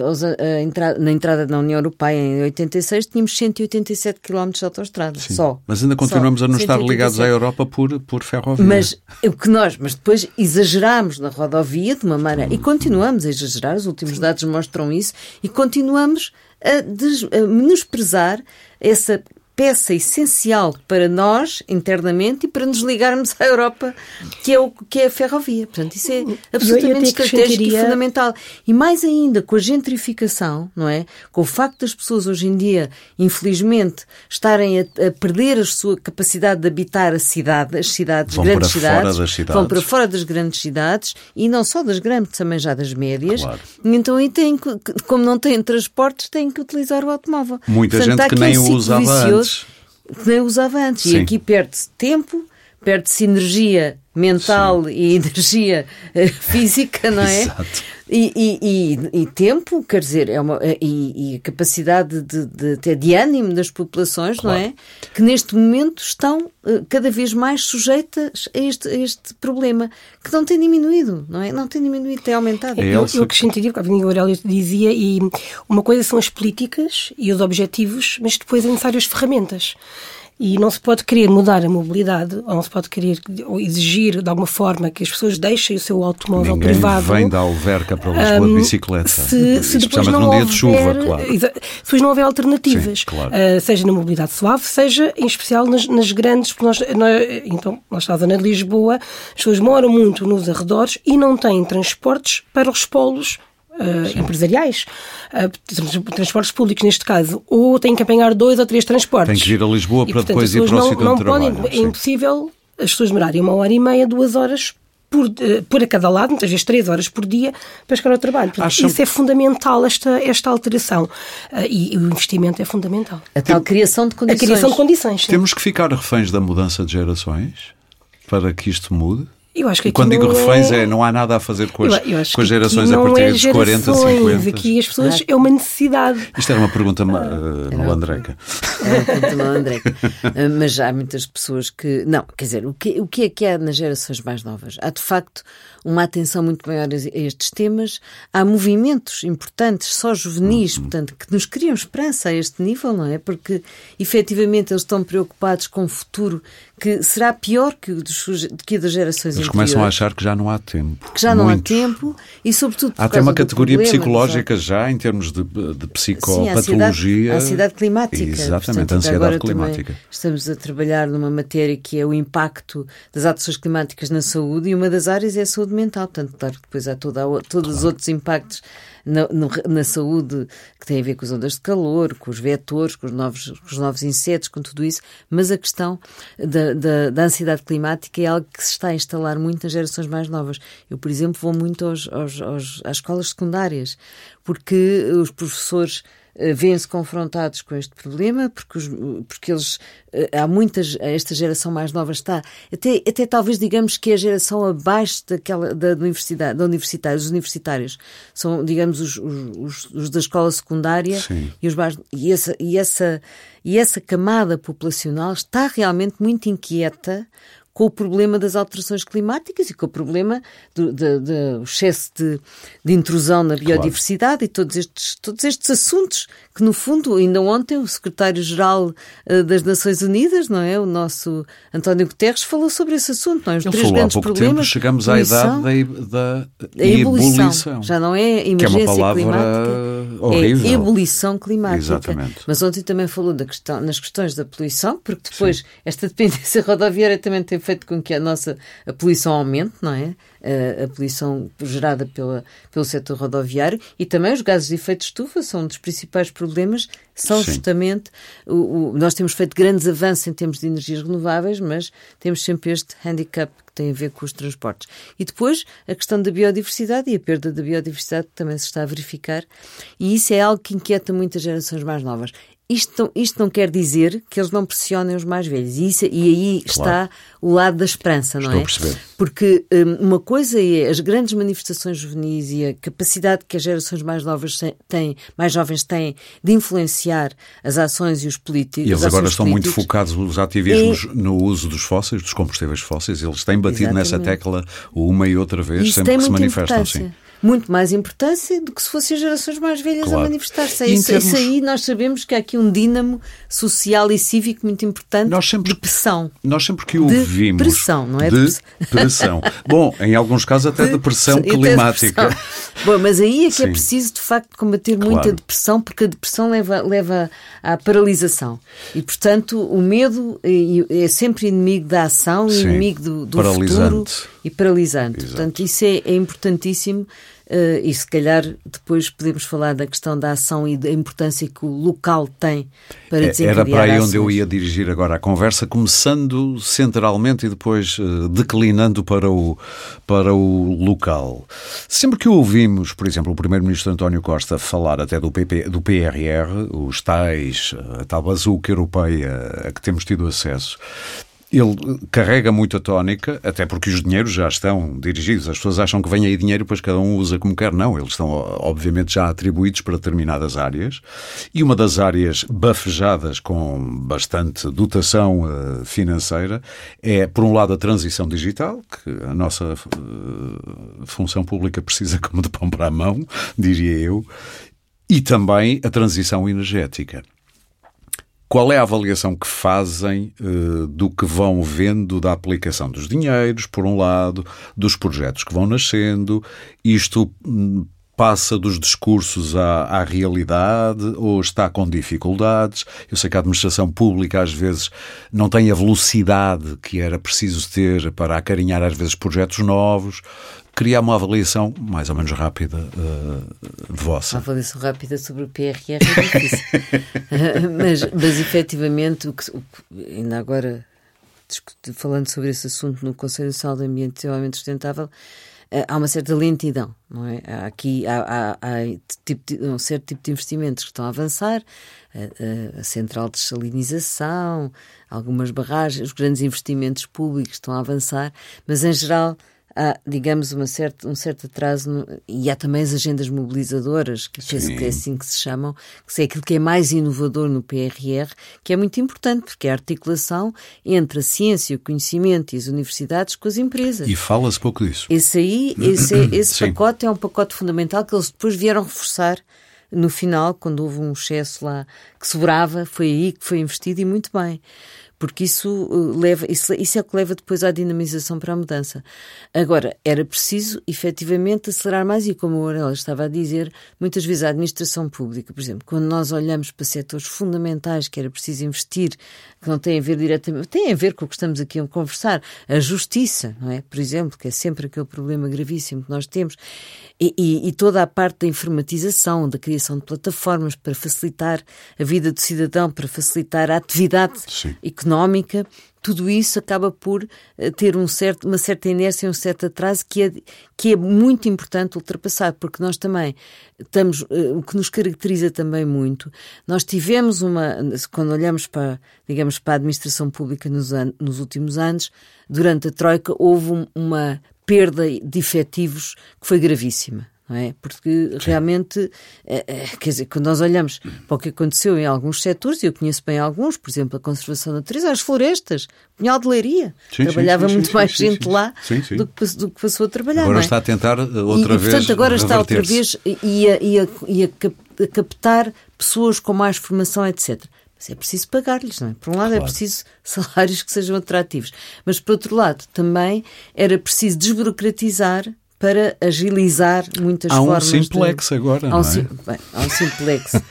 Speaker 2: a- aos- a- a entra- na entrada da União Europeia em 86, tínhamos 187 km de autoestrada,
Speaker 1: Sim.
Speaker 2: só.
Speaker 1: Mas ainda continuamos
Speaker 2: Só.
Speaker 1: a não estar ligados à
Speaker 2: 187.
Speaker 1: Europa por, por ferrovia.
Speaker 2: Mas o que nós, mas depois exagerámos na rodovia de uma maneira, e continuamos a exagerar, os últimos dados mostram isso, e continuamos a, des, a menosprezar essa peça essencial para nós, internamente, e para nos ligarmos à Europa, que é, o, que é a ferrovia. Portanto, isso é absolutamente
Speaker 3: até
Speaker 2: estratégico e fundamental. E mais ainda, com a gentrificação, não é? Com o facto das pessoas hoje em dia, infelizmente, estarem a, a perder a sua capacidade de habitar a cidade, as cidades,
Speaker 1: Vão
Speaker 2: grandes
Speaker 1: para fora
Speaker 2: cidades,
Speaker 1: das cidades.
Speaker 2: vão para fora das grandes cidades e não só das grandes, também já das médias.
Speaker 1: Claro.
Speaker 2: Então aí têm como não têm transportes, têm que utilizar o automóvel.
Speaker 1: Muita
Speaker 2: Portanto,
Speaker 1: gente
Speaker 2: há
Speaker 1: que nem o usava
Speaker 2: vicioso
Speaker 1: antes.
Speaker 2: Que usava antes.
Speaker 1: Sim.
Speaker 2: E aqui perde-se tempo, perde-se energia mental e energia eh, física, não é?
Speaker 1: Exato.
Speaker 2: E, e- e- e tempo, quer dizer, é uma, e, e a capacidade de, de, até de ânimo das populações, não é? Que neste momento estão eh, cada vez mais sujeitas a este, a este problema, que não tem diminuído, não é? Não tem diminuído, tem aumentado.
Speaker 1: É
Speaker 3: Eu, eu
Speaker 1: que-
Speaker 3: acrescentaria, porque o Aurélio dizia, e uma coisa são as políticas e os objetivos, mas depois é necessário as ferramentas. E não se pode querer mudar a mobilidade, ou não se pode querer ou exigir de alguma forma que as pessoas deixem o seu automóvel
Speaker 1: Ninguém
Speaker 3: privado.
Speaker 1: vem da Alverca para Lisboa de
Speaker 3: Hum,
Speaker 1: bicicleta.
Speaker 3: Se, se depois não
Speaker 1: num dia
Speaker 3: houver,
Speaker 1: de chuva, claro.
Speaker 3: Se depois não houver alternativas,
Speaker 1: Sim, claro.
Speaker 3: ah, seja na mobilidade suave, seja em especial nas, nas grandes, porque nós, nós, então, nós estamos na Lisboa, as pessoas moram muito nos arredores e não têm transportes para os polos ah, empresariais, trans- transportes públicos neste caso, ou têm que apanhar dois ou três transportes.
Speaker 1: Tem que vir a Lisboa
Speaker 3: E,
Speaker 1: para
Speaker 3: portanto,
Speaker 1: depois ir para o
Speaker 3: não,
Speaker 1: sítio
Speaker 3: não
Speaker 1: trabalham.
Speaker 3: podem, É
Speaker 1: sim.
Speaker 3: impossível as pessoas demorarem uma hora e meia, duas horas por, eh, por a cada lado, muitas vezes três horas por dia, para chegar ao trabalho. Portanto,
Speaker 1: Acham-
Speaker 3: Isso é fundamental, esta, esta alteração. E, e o investimento é fundamental.
Speaker 2: A tal criação de
Speaker 3: A
Speaker 2: condições.
Speaker 3: criação de condições. sim.
Speaker 1: Temos que ficar reféns da mudança de gerações para que isto mude?
Speaker 3: Eu acho que
Speaker 1: E quando digo reféns
Speaker 3: é...
Speaker 1: é não há nada a fazer com as,
Speaker 3: Eu- eu
Speaker 1: com as gerações a
Speaker 3: não
Speaker 1: partir
Speaker 3: é
Speaker 1: dos 40,
Speaker 3: gerações,
Speaker 1: 50.
Speaker 3: Aqui as pessoas é uma necessidade.
Speaker 1: Isto era uma pergunta uh, malandreca.
Speaker 2: É, continua, André. Ah, Mas há muitas pessoas que. Não, quer dizer, o que, o que é que há nas gerações mais novas? Há de facto uma atenção muito maior a estes temas. Há movimentos importantes, só juvenis, portanto, que nos criam esperança a este nível, não é? Porque efetivamente eles estão preocupados com o futuro que será pior que o dos, que das gerações
Speaker 1: Eles
Speaker 2: anteriores.
Speaker 1: começam a achar que já não há tempo.
Speaker 2: que já não
Speaker 1: Muitos.
Speaker 2: há tempo e, sobretudo,
Speaker 1: Há até uma categoria
Speaker 2: problema,
Speaker 1: psicológica já em termos de, de
Speaker 2: Sim, a ansiedade,
Speaker 1: psicopatologia.
Speaker 2: a ansiedade climática.
Speaker 1: Exatamente,
Speaker 2: Portanto,
Speaker 1: a ansiedade climática.
Speaker 2: estamos a trabalhar numa matéria que é o impacto das alterações climáticas na saúde e uma das áreas é a saúde mental. Portanto, claro que depois há toda, a- todos os outros impactos na, no- na saúde que têm a ver com as ondas de calor, com os vetores, com os novos, com os novos insetos, com tudo isso, mas a questão da, da, da ansiedade climática é algo que se está a instalar muito nas gerações mais novas. Eu, por exemplo, vou muito aos, aos, aos, às escolas secundárias, porque os professores eh, vêm-se confrontados com este problema, porque, os- porque eles, eh, há muitas, esta geração mais nova está, até, até talvez digamos que é a geração abaixo daquela, da, universidade, da universitária, os universitários, são, digamos, os, os, os- os da escola secundária
Speaker 1: Sim.
Speaker 2: e, os mais, e, essa, e, essa, e essa camada populacional está realmente muito inquieta com o problema das alterações climáticas e com o problema do, do, do excesso de, de, intrusão na biodiversidade claro. e todos estes, todos estes assuntos que, no fundo, ainda ontem o secretário-geral uh, das Nações Unidas, não é? O nosso António Guterres falou sobre esse assunto, não é?
Speaker 1: Os Ele três falou grandes há pouco problemas. Tempo, chegamos à idade da, da ebulição. ebulição.
Speaker 2: Já não é emergência
Speaker 1: que é uma palavra
Speaker 2: climática.
Speaker 1: Horrível.
Speaker 2: É ebulição climática.
Speaker 1: Exatamente.
Speaker 2: Mas ontem também falou da questão, nas questões da poluição, porque depois Sim. esta dependência rodoviária também tem feito com que a nossa a poluição aumente, não é? A, a poluição gerada pela, pelo setor rodoviário e também os gases de efeito de estufa são um dos principais problemas, são Sim. justamente o, o, nós temos feito grandes avanços em termos de energias renováveis, mas temos sempre este handicap que tem a ver com os transportes. E depois a questão da biodiversidade e a perda da biodiversidade que também se está a verificar, e isso é algo que inquieta muitas gerações mais novas. Isto, isto não quer dizer que eles não pressionem os mais velhos. E, isso, e aí claro. está o lado da esperança, não
Speaker 1: Estou
Speaker 2: é?
Speaker 1: A perceber.
Speaker 2: Porque um, uma coisa é as grandes manifestações juvenis e a capacidade que as gerações mais novas têm, mais jovens têm de influenciar as ações e os políticos.
Speaker 1: E eles agora estão muito focados nos ativismos é... no uso dos fósseis, dos combustíveis fósseis. Eles têm batido Exatamente. nessa tecla uma e outra vez, sempre que se manifestam. Sim
Speaker 2: muito mais importância do que se fossem gerações mais velhas claro. a manifestar-se. Isso, termos... isso, aí nós sabemos que há aqui um dínamo social e cívico muito importante nós sempre, de pressão.
Speaker 1: Nós sempre que ouvimos...
Speaker 2: De pressão, não é?
Speaker 1: De, de pressão. Bom, em alguns casos até de, depressão climática.
Speaker 2: Bom, mas aí é que é Sim. é preciso, de facto, combater claro. muito a depressão, porque a depressão leva, leva à paralisação. E, portanto, o medo é sempre inimigo da ação, Sim. inimigo do, do futuro e paralisante. Exato. Portanto, isso é, é importantíssimo e se calhar depois podemos falar da questão da ação e da importância que o local tem para desencadear
Speaker 1: Era para aí onde eu ia dirigir agora a conversa, começando centralmente e depois uh, declinando para o, para o local. Sempre que ouvimos, por exemplo, o Primeiro-Ministro António Costa falar até do, PP, do PRR, os tais, a tal bazuca europeia a que temos tido acesso, ele carrega muito a tónica, até porque os dinheiros já estão dirigidos. As pessoas acham que vem aí dinheiro, depois cada um usa como quer. Não, eles estão, obviamente, já atribuídos para determinadas áreas. E uma das áreas bafejadas com bastante dotação uh, financeira é, por um lado, a transição digital, que a nossa uh, função pública precisa como de pão para a mão, diria eu, e também a transição energética. Qual é a avaliação que fazem uh, do que vão vendo da aplicação dos dinheiros, por um lado, dos projetos que vão nascendo? Isto hum, passa dos discursos à, à, realidade ou está com dificuldades? Eu sei que a administração pública às vezes não tem a velocidade que era preciso ter para acarinhar às vezes projetos novos criar uma avaliação mais ou menos rápida uh, vossa.
Speaker 2: Uma avaliação rápida sobre o PRR é difícil. mas, mas efetivamente, o que, o que, ainda agora falando sobre esse assunto no Conselho Nacional do Ambiente e Desenvolvimento Sustentável, uh, há uma certa lentidão, não é? Há aqui há, há, há tipo de, um certo tipo de investimentos que estão a avançar, a, a central de salinização, algumas barragens, os grandes investimentos públicos estão a avançar, mas em geral há, digamos, uma certa, um certo atraso no, e há também as agendas mobilizadoras, que penso que é assim que se chamam, que é aquilo que é mais inovador no PRR, que é muito importante, porque é a articulação entre a ciência, o conhecimento e as universidades com as empresas.
Speaker 1: E fala-se pouco disso.
Speaker 2: Esse aí, esse, esse pacote é um pacote fundamental que eles depois vieram reforçar no final, quando houve um excesso lá que sobrava, foi aí que foi investido e muito bem porque isso uh, leva, isso, isso é o que leva depois à dinamização para a mudança. Agora, era preciso efetivamente acelerar mais, e como o Aurélio estava a dizer, muitas vezes a administração pública, por exemplo, quando nós olhamos para setores fundamentais que era preciso investir, que não têm a ver diretamente, têm a ver com o que estamos aqui a conversar, a justiça, não é? Por exemplo, que é sempre aquele problema gravíssimo que nós temos, e, e, e toda a parte da informatização, da criação de plataformas para facilitar a vida do cidadão, para facilitar a atividade Sim. económica económica, tudo isso acaba por eh, ter um certo, uma certa inércia, um certo atraso que é, que é muito importante ultrapassar, porque nós também estamos, eh, o que nos caracteriza também muito, nós tivemos uma, quando olhamos para, digamos, para a administração pública nos, an nos últimos anos, durante a Troika houve uma perda de efetivos que foi gravíssima. Não é? Porque Sim. realmente, é, é, quer dizer, quando nós olhamos para o que aconteceu em alguns setores, e eu conheço bem alguns, por exemplo, a conservação da natureza, as florestas, Pinhal de Leiria, sim, trabalhava sim, sim, muito mais gente lá do que, do, que, passou a trabalhar.
Speaker 1: Agora
Speaker 2: é?
Speaker 1: está a tentar uh, outra
Speaker 2: e,
Speaker 1: vez.
Speaker 2: E, portanto, agora está outra vez e a, e a, e a captar pessoas com mais formação, etc. Mas é preciso pagar-lhes, não é? Por um lado é claro. é preciso salários que sejam atrativos, mas por outro lado também era preciso desburocratizar para agilizar muitas
Speaker 1: há
Speaker 2: formas.
Speaker 1: Há um simplex
Speaker 2: de...
Speaker 1: agora,
Speaker 2: há um,
Speaker 1: não é?
Speaker 2: Bem, há um simplex. uh,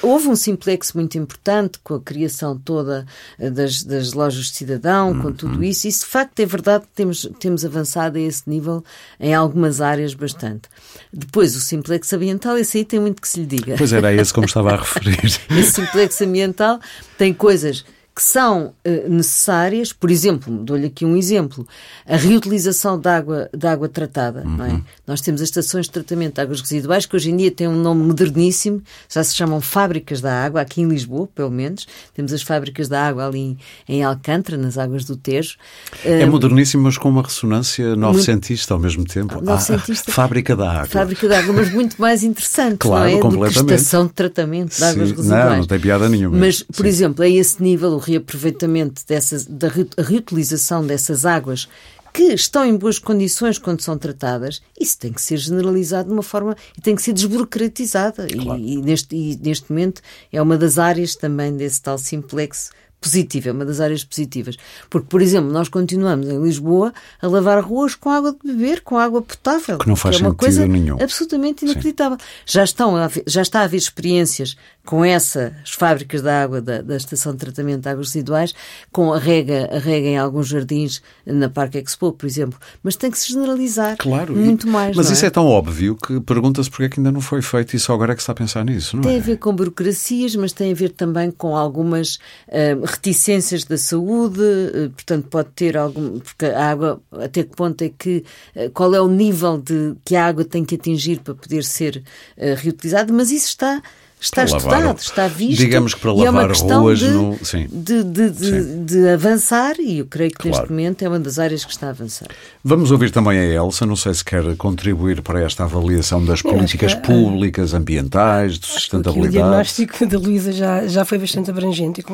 Speaker 2: houve um simplex muito importante com a criação toda ah, das, das lojas de cidadão, com tudo isso. Isso, de facto, é verdade que temos, temos avançado a esse nível em algumas áreas bastante. Depois, o simplex ambiental, esse aí tem muito que se lhe diga.
Speaker 1: Pois era esse como estava a referir.
Speaker 2: esse simplex ambiental tem coisas que são uh, necessárias, por exemplo, dou-lhe aqui um exemplo, a reutilização de água, água tratada. Uhum. É? Nós temos as estações de tratamento de águas residuais, que hoje em dia têm um nome moderníssimo, já se chamam fábricas da água, aqui em Lisboa, pelo menos. Temos as fábricas da água ali em, em Alcântara, nas águas do Tejo.
Speaker 1: É uh, moderníssimo, mas com uma ressonância novecentista ao mesmo tempo.
Speaker 2: Novecentista.
Speaker 1: Ah, fábrica da água.
Speaker 2: Fábrica da água, mas muito mais interessante,
Speaker 1: claro,
Speaker 2: não é?
Speaker 1: completamente.
Speaker 2: Do que estação de tratamento de águas Sim, residuais.
Speaker 1: Não, não tem piada nenhuma.
Speaker 2: Mas, por Sim. exemplo, a esse nível, reaproveitamento dessas, da reutilização dessas águas que estão em boas condições quando são tratadas, isso tem que ser generalizado de uma forma e tem que ser desburocratizada. Claro. E, e, neste, e neste momento é uma das áreas também desse tal simplex positiva, é uma das áreas positivas. Porque, por exemplo, nós continuamos em Lisboa a lavar ruas com água de beber, com água potável.
Speaker 1: Que não faz
Speaker 2: que é uma coisa
Speaker 1: nenhum.
Speaker 2: absolutamente inacreditável. Já, estão já está a haver experiências com essas fábricas de água da, da Estação de Tratamento de Águas Residuais, com a rega, a rega em alguns jardins na Parque Expo, por exemplo. Mas tem que se generalizar
Speaker 1: claro,
Speaker 2: muito mais.
Speaker 1: Mas isso
Speaker 2: é?
Speaker 1: é? tão óbvio que pergunta-se porque é que ainda não foi feito e só agora é que se está a pensar nisso, não
Speaker 2: tem
Speaker 1: é?
Speaker 2: a ver com burocracias, mas tem a ver também com algumas uh, reticências da saúde, uh, portanto pode ter algum... Porque a água, até que ponto é que... Uh, qual é o nível de que a água tem que atingir para poder ser reutilizada, mas isso está está estudado, está visto.
Speaker 1: Digamos que para lavar
Speaker 2: é
Speaker 1: ruas
Speaker 2: de,
Speaker 1: no,
Speaker 2: sim. De, de, de, de, avançar e eu creio que claro. neste momento é uma das áreas que está a avançar.
Speaker 1: Vamos ouvir também a Elsa, não sei se quer contribuir para esta avaliação das políticas que, públicas, ambientais, de sustentabilidade.
Speaker 3: o diagnóstico da Luísa já, já foi bastante abrangente e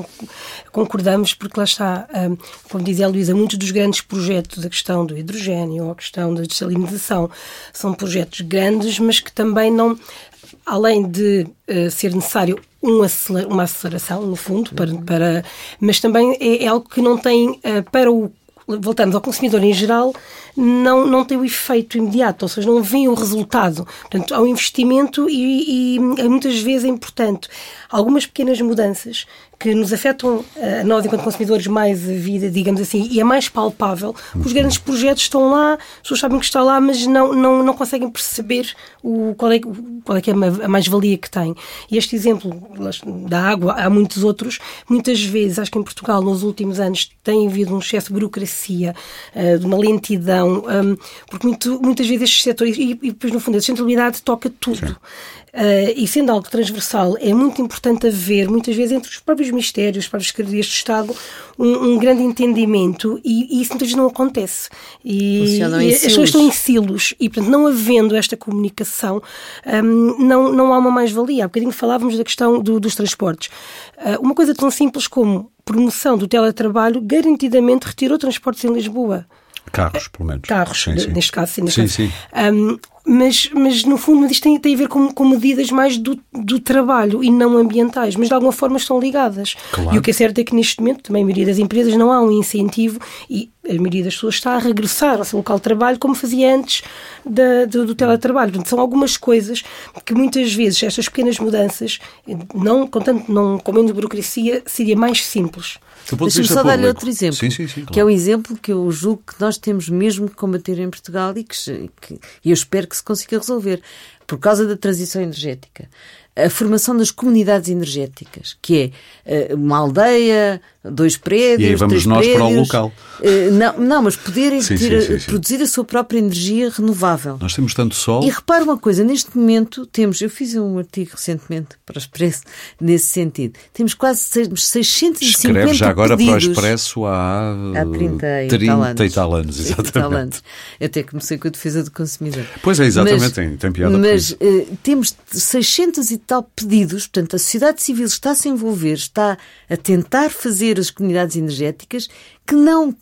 Speaker 3: concordamos porque lá está, como dizia a Luísa, muitos dos grandes projetos, a questão do hidrogênio ou a questão da desalinização, são projetos grandes, mas que também não além de uh, ser necessário um aceler, uma aceleração, no fundo, para, para, mas também é, é algo que não tem uh, para o voltamos ao consumidor em geral, não, não tem o efeito imediato, ou seja, não vem o resultado. Portanto, há um investimento e, e muitas vezes é importante algumas pequenas mudanças que nos afetam eh, a nós, enquanto consumidores, mais a vida, digamos assim, e é mais palpável. Os grandes projetos estão lá, as pessoas sabem que estão lá, mas não, não, não conseguem perceber o, qual, é, qual é que é a mais-valia que tem. E este exemplo da água, há muitos outros. Muitas vezes, acho que em Portugal, nos últimos anos, tem havido um excesso de burocracia, eh, de uma lentidão, hum, porque muito, muitas vezes estes setores, e, e depois, no fundo, a sustentabilidade toca tudo. Sim. Uh, e sendo algo transversal, é muito importante haver, muitas vezes, entre os próprios ministérios, os próprios secretarias de Estado, um, um, grande entendimento e, e, isso muitas vezes não acontece. E, e as pessoas estão em silos e, portanto, não havendo esta comunicação, um, não, não há uma mais-valia. Há bocadinho falávamos da questão do, dos transportes. Uh, uma coisa tão simples como promoção do teletrabalho garantidamente retirou transportes em Lisboa.
Speaker 1: Carros, pelo menos.
Speaker 3: Carros,
Speaker 1: sim, sim.
Speaker 3: neste caso, sim.
Speaker 1: Neste sim,
Speaker 3: caso. sim. Um, mas, mas no fundo, isto tem, tem a ver com, com medidas mais do, do trabalho e não ambientais, mas de alguma forma estão ligadas.
Speaker 1: Claro.
Speaker 3: E o que é certo é que neste momento, também a maioria das empresas não há um incentivo e a maioria das pessoas está a regressar ao seu local de trabalho como fazia antes da, do, do teletrabalho. Portanto, são algumas coisas que muitas vezes estas pequenas mudanças, não, com, tanto, não, com menos burocracia, seria mais simples.
Speaker 2: Deixa-me só dar-lhe outro exemplo,
Speaker 1: sim, sim, sim, claro.
Speaker 2: que é um exemplo que eu julgo que nós temos mesmo que combater em Portugal e que, que eu espero que se consiga resolver. por causa da transição energética, a formação das comunidades energéticas, que é uma aldeia, dois prédios,
Speaker 1: e aí vamos nós
Speaker 2: prédios,
Speaker 1: para o local.
Speaker 2: Não, não mas poderem
Speaker 1: sim,
Speaker 2: ter,
Speaker 1: sim, sim,
Speaker 2: produzir a sua própria energia renovável.
Speaker 1: Nós temos tanto sol.
Speaker 2: E repara uma coisa, neste momento temos, eu fiz um artigo recentemente para o Expresso nesse sentido, temos quase 650
Speaker 1: Escreve já agora para o Expresso há,
Speaker 2: há 30 e
Speaker 1: 30
Speaker 2: tal anos.
Speaker 1: E tal anos exatamente.
Speaker 2: Tal anos. Eu até comecei com a defesa do consumidor.
Speaker 1: Pois é, exatamente, mas, tem, tem piada
Speaker 2: Mas uh, temos 600 e tal pedidos, portanto a sociedade civil está a se envolver, está a tentar fazer as comunidades energéticas que não,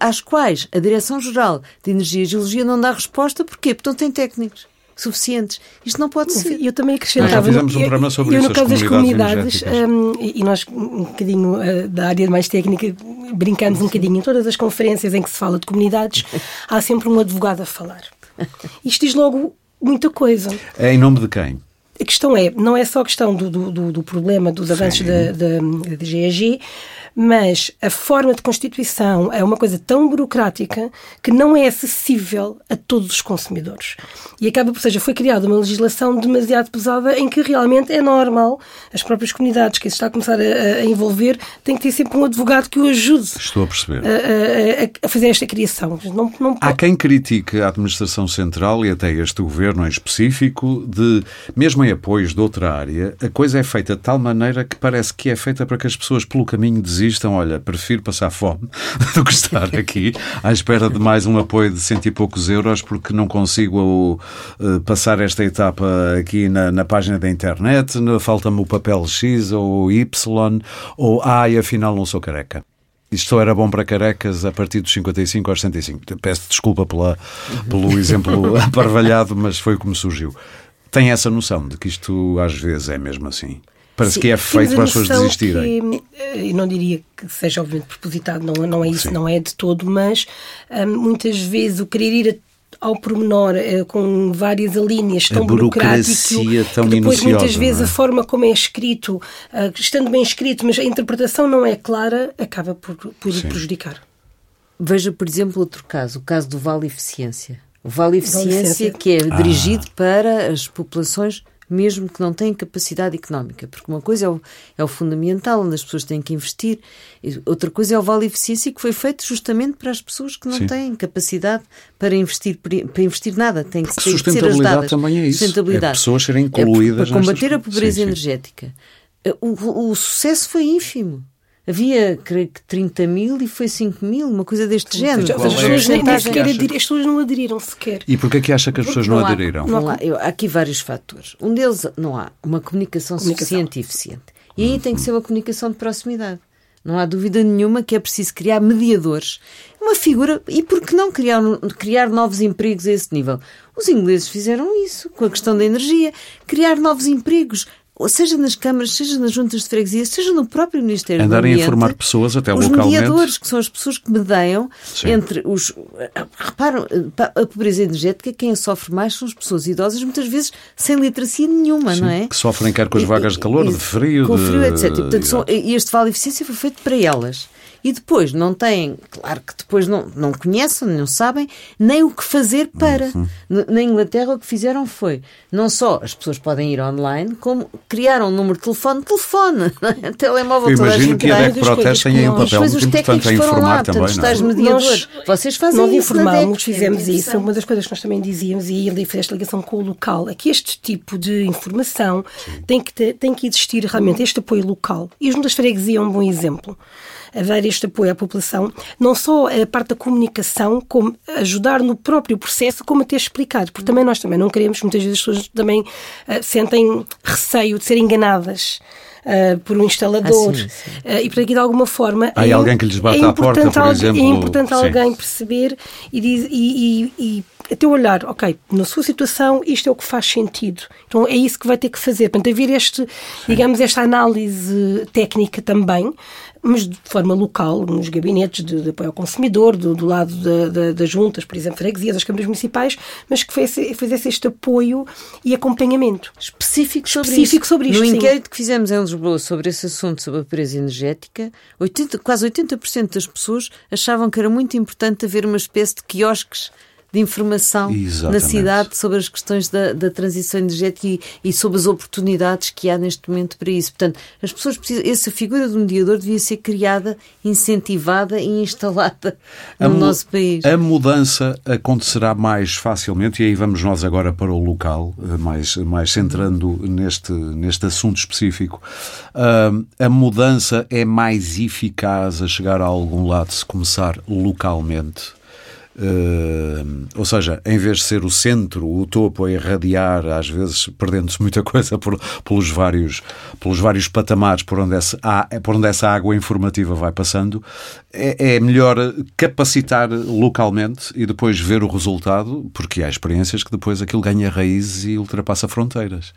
Speaker 2: às quais a Direção-Geral de Energia e Geologia não dá resposta. Porquê? Porque não tem técnicos suficientes. Isto não pode ser.
Speaker 3: Eu também acrescentava.
Speaker 1: Nós já fizemos um programa sobre
Speaker 3: eu,
Speaker 1: isso,
Speaker 3: no caso das
Speaker 1: comunidades,
Speaker 3: um, e nós, um bocadinho uh, da área mais técnica, brincamos um bocadinho. Em todas as conferências em que se fala de comunidades, há sempre um advogado a falar. Isto diz logo muita coisa.
Speaker 1: É em nome de quem?
Speaker 3: A questão é, não é só a questão do, do, do problema dos avanços da, da, mas a forma de constituição é uma coisa tão burocrática que não é acessível a todos os consumidores. E acaba por, seja, foi criada uma legislação demasiado pesada em que realmente é normal as próprias comunidades que se está a começar a, a envolver têm que ter sempre um advogado que o ajude
Speaker 1: Estou a, perceber.
Speaker 3: a, a fazer esta criação. Não, não
Speaker 1: Há quem critique a administração central e até este governo em específico de, mesmo em apoios de outra área, a coisa é feita de tal maneira que parece que é feita para que as pessoas pelo caminho desistam desistam, olha, prefiro passar fome do que estar aqui à espera de mais um apoio de cento e poucos euros porque não consigo uh, passar esta etapa aqui na, na página da internet, falta-me o papel X ou Y, ou ai, afinal não sou careca. Isto era bom para carecas a partir dos 55 aos 65. Peço desculpa pela, pelo exemplo aparvalhado, mas foi como surgiu. Tem essa noção de que isto às vezes é mesmo assim? Parece Sim, que é feito para as pessoas desistirem.
Speaker 3: Que, eh, eu não diria que seja obviamente propositado, não, não é isso, Sim. não é de todo, mas hum, muitas vezes o querer ir a, ao pormenor uh, com várias alíneas tão burocráticas
Speaker 1: tão
Speaker 3: que depois muitas vezes
Speaker 1: é?
Speaker 3: a forma como é escrito, estando bem escrito, mas a interpretação não é clara, acaba por, por prejudicar.
Speaker 2: Veja, por exemplo, outro caso, o caso do Vale Eficiência. O Vale Eficiência, que é dirigido ah. para as populações mesmo que não têm capacidade económica, porque uma coisa é o, é o fundamental, onde as pessoas têm que investir, e outra coisa é o Vale Eficiência, que foi feito justamente para as pessoas que não Sim. têm capacidade para investir, para investir nada, têm que,
Speaker 1: têm que ser ajudadas. também é isso,
Speaker 2: sustentabilidade.
Speaker 1: É pessoas serem incluídas.
Speaker 2: É para combater a pobreza sim, energética. O, o, o sucesso foi ínfimo. Havia, creio que 30 mil e foi 5 mil, uma coisa deste género.
Speaker 3: As pessoas, nem, nem sequer as pessoas não aderiram sequer.
Speaker 1: E porquê que acha que as pessoas não, não aderiram?
Speaker 2: Não há, há aqui vários fatores. Um deles, não há uma comunicação, comunicação. suficiente e eficiente. E aí tem que ser uma comunicação de proximidade. Não há dúvida nenhuma que é preciso criar mediadores. Uma figura. E por que não criar, criar novos empregos a esse nível? Os ingleses fizeram isso com a questão da energia. Criar novos empregos seja nas câmaras, seja nas juntas de freguesia, seja no próprio Ministério
Speaker 1: Andarem
Speaker 2: do Ambiente,
Speaker 1: a informar pessoas até
Speaker 2: os
Speaker 1: localmente.
Speaker 2: Os mediadores, que são as pessoas que medeiam Sim. entre os... Reparam, a pobreza energética, quem a sofre mais são as pessoas idosas, muitas vezes sem literacia nenhuma,
Speaker 1: Sim,
Speaker 2: não é?
Speaker 1: Que sofrem quer com as vagas de calor,
Speaker 2: e,
Speaker 1: de frio...
Speaker 2: Com
Speaker 1: de...
Speaker 2: frio, etc. E, portanto, são, este Vale Eficiência foi feito para elas e depois não têm, claro que depois não, não conhecem, não sabem nem o que fazer para. Uhum. Na Inglaterra o que fizeram foi, não só as pessoas podem ir online, como criaram um número de telefone, telefone, é? telemóvel,
Speaker 1: Eu
Speaker 2: toda
Speaker 1: imagino
Speaker 2: a gente
Speaker 1: que a DEC Proteste tem um papel muito importante a informar
Speaker 2: lá,
Speaker 1: também.
Speaker 2: Portanto, não é? mediadores, nós, vocês fazem
Speaker 3: nós
Speaker 2: isso
Speaker 3: informámos, fizemos isso, uma das coisas que nós também dizíamos, e ele fez esta ligação com o local, é que este tipo de informação tem que, ter, tem que existir realmente este apoio local. E os Juntas Freguesia é um bom exemplo a dar este apoio à população, não só a parte da comunicação, como ajudar no próprio processo, como até explicar, porque também nós também não queremos, muitas vezes as pessoas também uh, sentem receio de serem enganadas. Uh, por um instalador. Ah, sim, sim. Uh, e para que de alguma forma.
Speaker 1: Há é, alguém que lhes bate
Speaker 3: é
Speaker 1: à porta, por exemplo.
Speaker 3: É importante alguém perceber e, diz, e, e, e até olhar, ok, na sua situação isto é o que faz sentido. Então é isso que vai ter que fazer. Portanto, haver este, digamos, esta análise técnica também, mas de forma local, nos gabinetes de, de apoio ao consumidor, do, do lado da, da, das juntas, por exemplo, freguesias, das câmaras municipais, mas que fizesse, fizesse este apoio e acompanhamento.
Speaker 2: Específico sobre
Speaker 3: Específico
Speaker 2: isso.
Speaker 3: Sobre isto,
Speaker 2: no
Speaker 3: sim.
Speaker 2: inquérito que fizemos em Lisboa sobre esse assunto, sobre a pobreza energética, 80, quase 80% das pessoas achavam que era muito importante haver uma espécie de quiosques de informação
Speaker 1: Exatamente.
Speaker 2: na cidade sobre as questões da, da transição energética e, e, sobre as oportunidades que há neste momento para isso. Portanto, as pessoas precisam. Essa figura do mediador devia ser criada, incentivada e instalada no nosso país.
Speaker 1: A mudança acontecerá mais facilmente, e aí vamos nós agora para o local, eh, mais, mais centrando neste, neste assunto específico. Uh, a mudança é mais eficaz a chegar a algum lado se começar localmente? Uh, ou seja, em vez de ser o centro, o topo a irradiar, às vezes perdendo-se muita coisa por, pelos, vários, pelos vários patamares por onde, essa, por onde essa água informativa vai passando, é, é melhor capacitar localmente e depois ver o resultado, porque há experiências que depois aquilo ganha raízes e ultrapassa fronteiras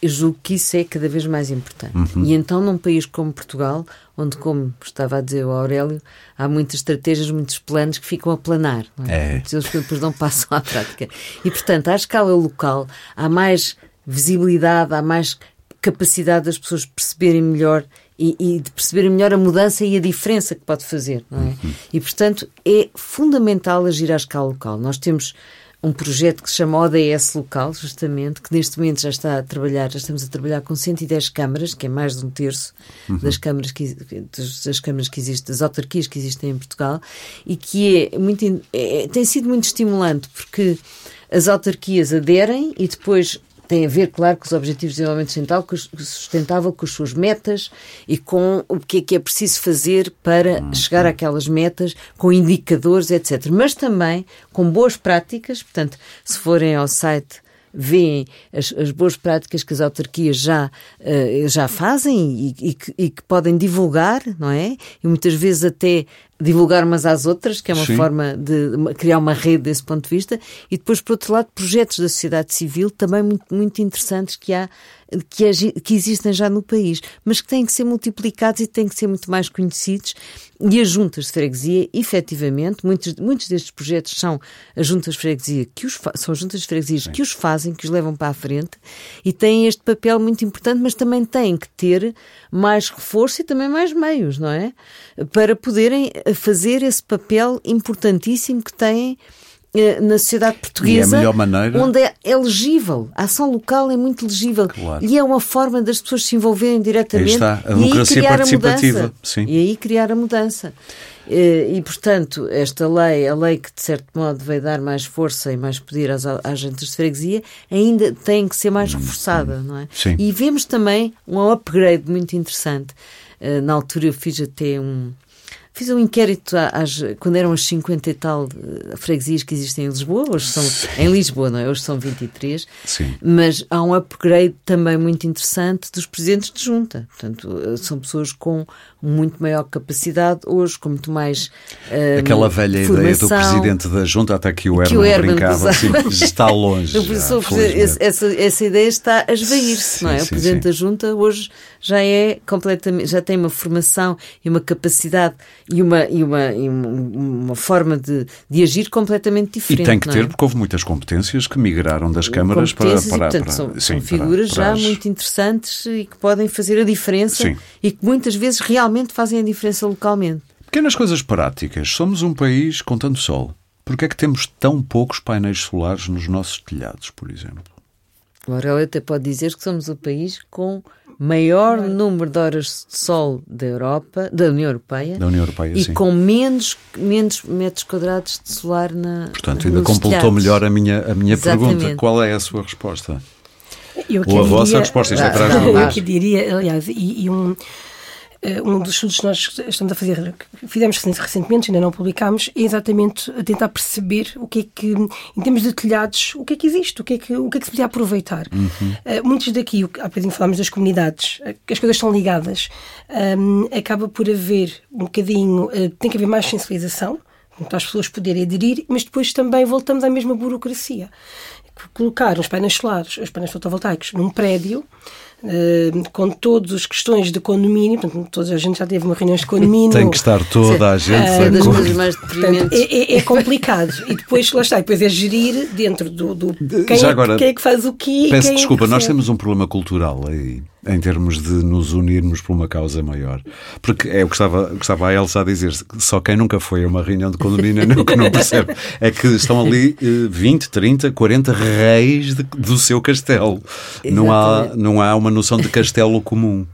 Speaker 2: eu julgo que isso é cada vez mais importante. Uhum. E então, num país como Portugal, onde, como estava a dizer o Aurélio, há muitas estratégias, muitos planos que ficam a planar. Não é? é. Eles depois não passam à prática. E, portanto, à escala local, há mais visibilidade, há mais capacidade das pessoas perceberem melhor e, e, de perceberem melhor a mudança e a diferença que pode fazer, não é? Uhum. E, portanto, é fundamental agir à escala local. Nós temos um projeto que se chama ODS Local, justamente, que neste momento já está a trabalhar, já estamos a trabalhar com 110 câmaras, que é mais de um terço uhum. das câmaras que, das câmaras que existem, das autarquias que existem em Portugal, e que é muito, é, tem sido muito estimulante, porque as autarquias aderem e depois tem a ver, claro, com os Objetivos de Desenvolvimento Sustentável, com as suas metas e com o que é que é preciso fazer para hum, chegar àquelas metas, com indicadores, etc. Mas também com boas práticas, portanto, se forem ao site veem as, as, boas práticas que as autarquias já, uh, já fazem e, e, que, e, que, podem divulgar, não é? E muitas vezes até divulgar umas às outras, que é uma Sim. forma de criar uma rede desse ponto de vista, e depois, por outro lado, projetos da sociedade civil também muito, muito interessantes que há, que, que existem já no país, mas que têm que ser multiplicados e têm que ser muito mais conhecidos. E as juntas de freguesia, efetivamente, muitos, muitos destes projetos são as juntas de freguesia que os são as juntas de freguesias Sim. que os fazem, que os levam para a frente e têm este papel muito importante, mas também têm que ter mais reforço e também mais meios, não é? Para poderem fazer esse papel importantíssimo que têm eh, na sociedade portuguesa,
Speaker 1: é maneira...
Speaker 2: onde é elegível. A ação local é muito elegível. Claro. E é uma forma das pessoas se envolverem diretamente. Aí
Speaker 1: está, a democracia participativa.
Speaker 2: Sim. E aí criar a mudança. Eh, e, portanto, esta lei, a lei que de certo modo veio dar mais força e mais poder às agentes de freguesia, ainda tem que ser mais hum, reforçada, não é?
Speaker 1: Sim.
Speaker 2: E vemos também um upgrade muito interessante. Eh, na altura eu fiz até um, Fiz um inquérito às, quando eram as 50 e tal freguesias que existem em Lisboa, hoje são em Lisboa, não é? Hoje são 23.
Speaker 1: Sim.
Speaker 2: Mas há um upgrade também muito interessante dos presidentes de junta. Portanto, são pessoas com muito maior capacidade, hoje com muito mais.
Speaker 1: Um, Aquela velha formação, ideia do presidente da junta, até que o Herman, Herman brincava, assim, está longe. Já,
Speaker 2: essa, essa ideia está a esvair-se, não é? o presidente sim. da junta hoje já é completamente, já tem uma formação e uma capacidade e uma, e uma, e uma forma de, de agir completamente diferente.
Speaker 1: E tem que ter,
Speaker 2: é?
Speaker 1: porque houve muitas competências que migraram das câmaras para, para,
Speaker 2: para, portanto,
Speaker 1: para,
Speaker 2: são,
Speaker 1: sim,
Speaker 2: são figuras
Speaker 1: para,
Speaker 2: já muito interessantes e que podem fazer a diferença sim. e que muitas vezes realmente fazem a diferença localmente.
Speaker 1: Pequenas coisas práticas. Somos um país com tanto sol. Porquê é que temos tão poucos painéis solares nos nossos telhados, por exemplo?
Speaker 2: O Aurélio até pode dizer que somos o país com maior número de horas de sol da Europa, da União Europeia,
Speaker 1: da União Europeia
Speaker 2: e
Speaker 1: sim.
Speaker 2: com menos, menos metros quadrados de solar na
Speaker 1: Portanto, ainda completou melhor a minha, a minha pergunta. Qual é a sua resposta?
Speaker 3: Eu
Speaker 1: Ou a diria, vossa resposta? Isto é para ajudar.
Speaker 3: Eu que diria, aliás, e, e um um dos estudos que nós estamos a fazer, que fizemos recentemente, ainda não publicámos, é exatamente a tentar perceber o que é que, em termos de telhados, o que é que existe, o que é que, o que, é que se podia aproveitar. Uhum. Uh, muitos daqui, há bocadinho falámos das comunidades, uh, as coisas estão ligadas, um, acaba por haver um bocadinho, uh, tem que haver mais sensibilização, para as pessoas poderem aderir, mas depois também voltamos à mesma burocracia. Colocar os painéis solares, os painéis fotovoltaicos num prédio Uh, com todas as questões de condomínio, portanto, toda a gente já teve uma reunião de condomínio.
Speaker 1: Tem que estar toda a gente uh,
Speaker 2: das coisas mais portanto,
Speaker 3: é, é, é, complicado. e depois, lá está, depois é gerir dentro do. do quem, é, agora, quem é que faz o quê?
Speaker 1: Peço
Speaker 3: é
Speaker 1: desculpa, nós temos um problema cultural aí. Em termos de nos unirmos por uma causa maior. Porque é o que estava, que estava a Elsa a dizer, só quem nunca foi a uma reunião de condomínio não, que não percebe, é que estão ali 20, 30, 40 reis de, do seu castelo. Não há, não há uma noção de castelo comum.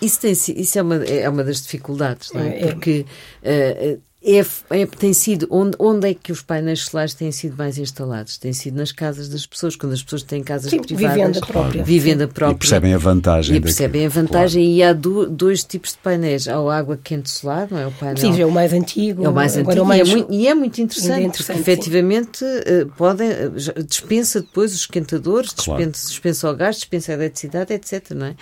Speaker 2: Isso, tem, isso é, uma, é uma das dificuldades, não é? é, é. Porque uh, é, é, tem sido onde, onde é que os painéis solares têm sido mais instalados? Tem sido nas casas das pessoas, quando as pessoas têm casas Sim, privadas,
Speaker 3: vivenda própria.
Speaker 2: Vivenda própria.
Speaker 1: E percebem a vantagem.
Speaker 2: E percebem a vantagem claro. e há do, dois tipos de painéis. Há o água quente solar, não é o painel?
Speaker 3: Sim, é o mais antigo.
Speaker 2: É o mais antigo
Speaker 3: é
Speaker 2: mais... E, é muito, e, é muito, interessante, interessante porque efetivamente eh, podem, eh, dispensa depois os esquentadores, claro. dispensa, dispensa o gás, dispensa a eletricidade, etc. Não é?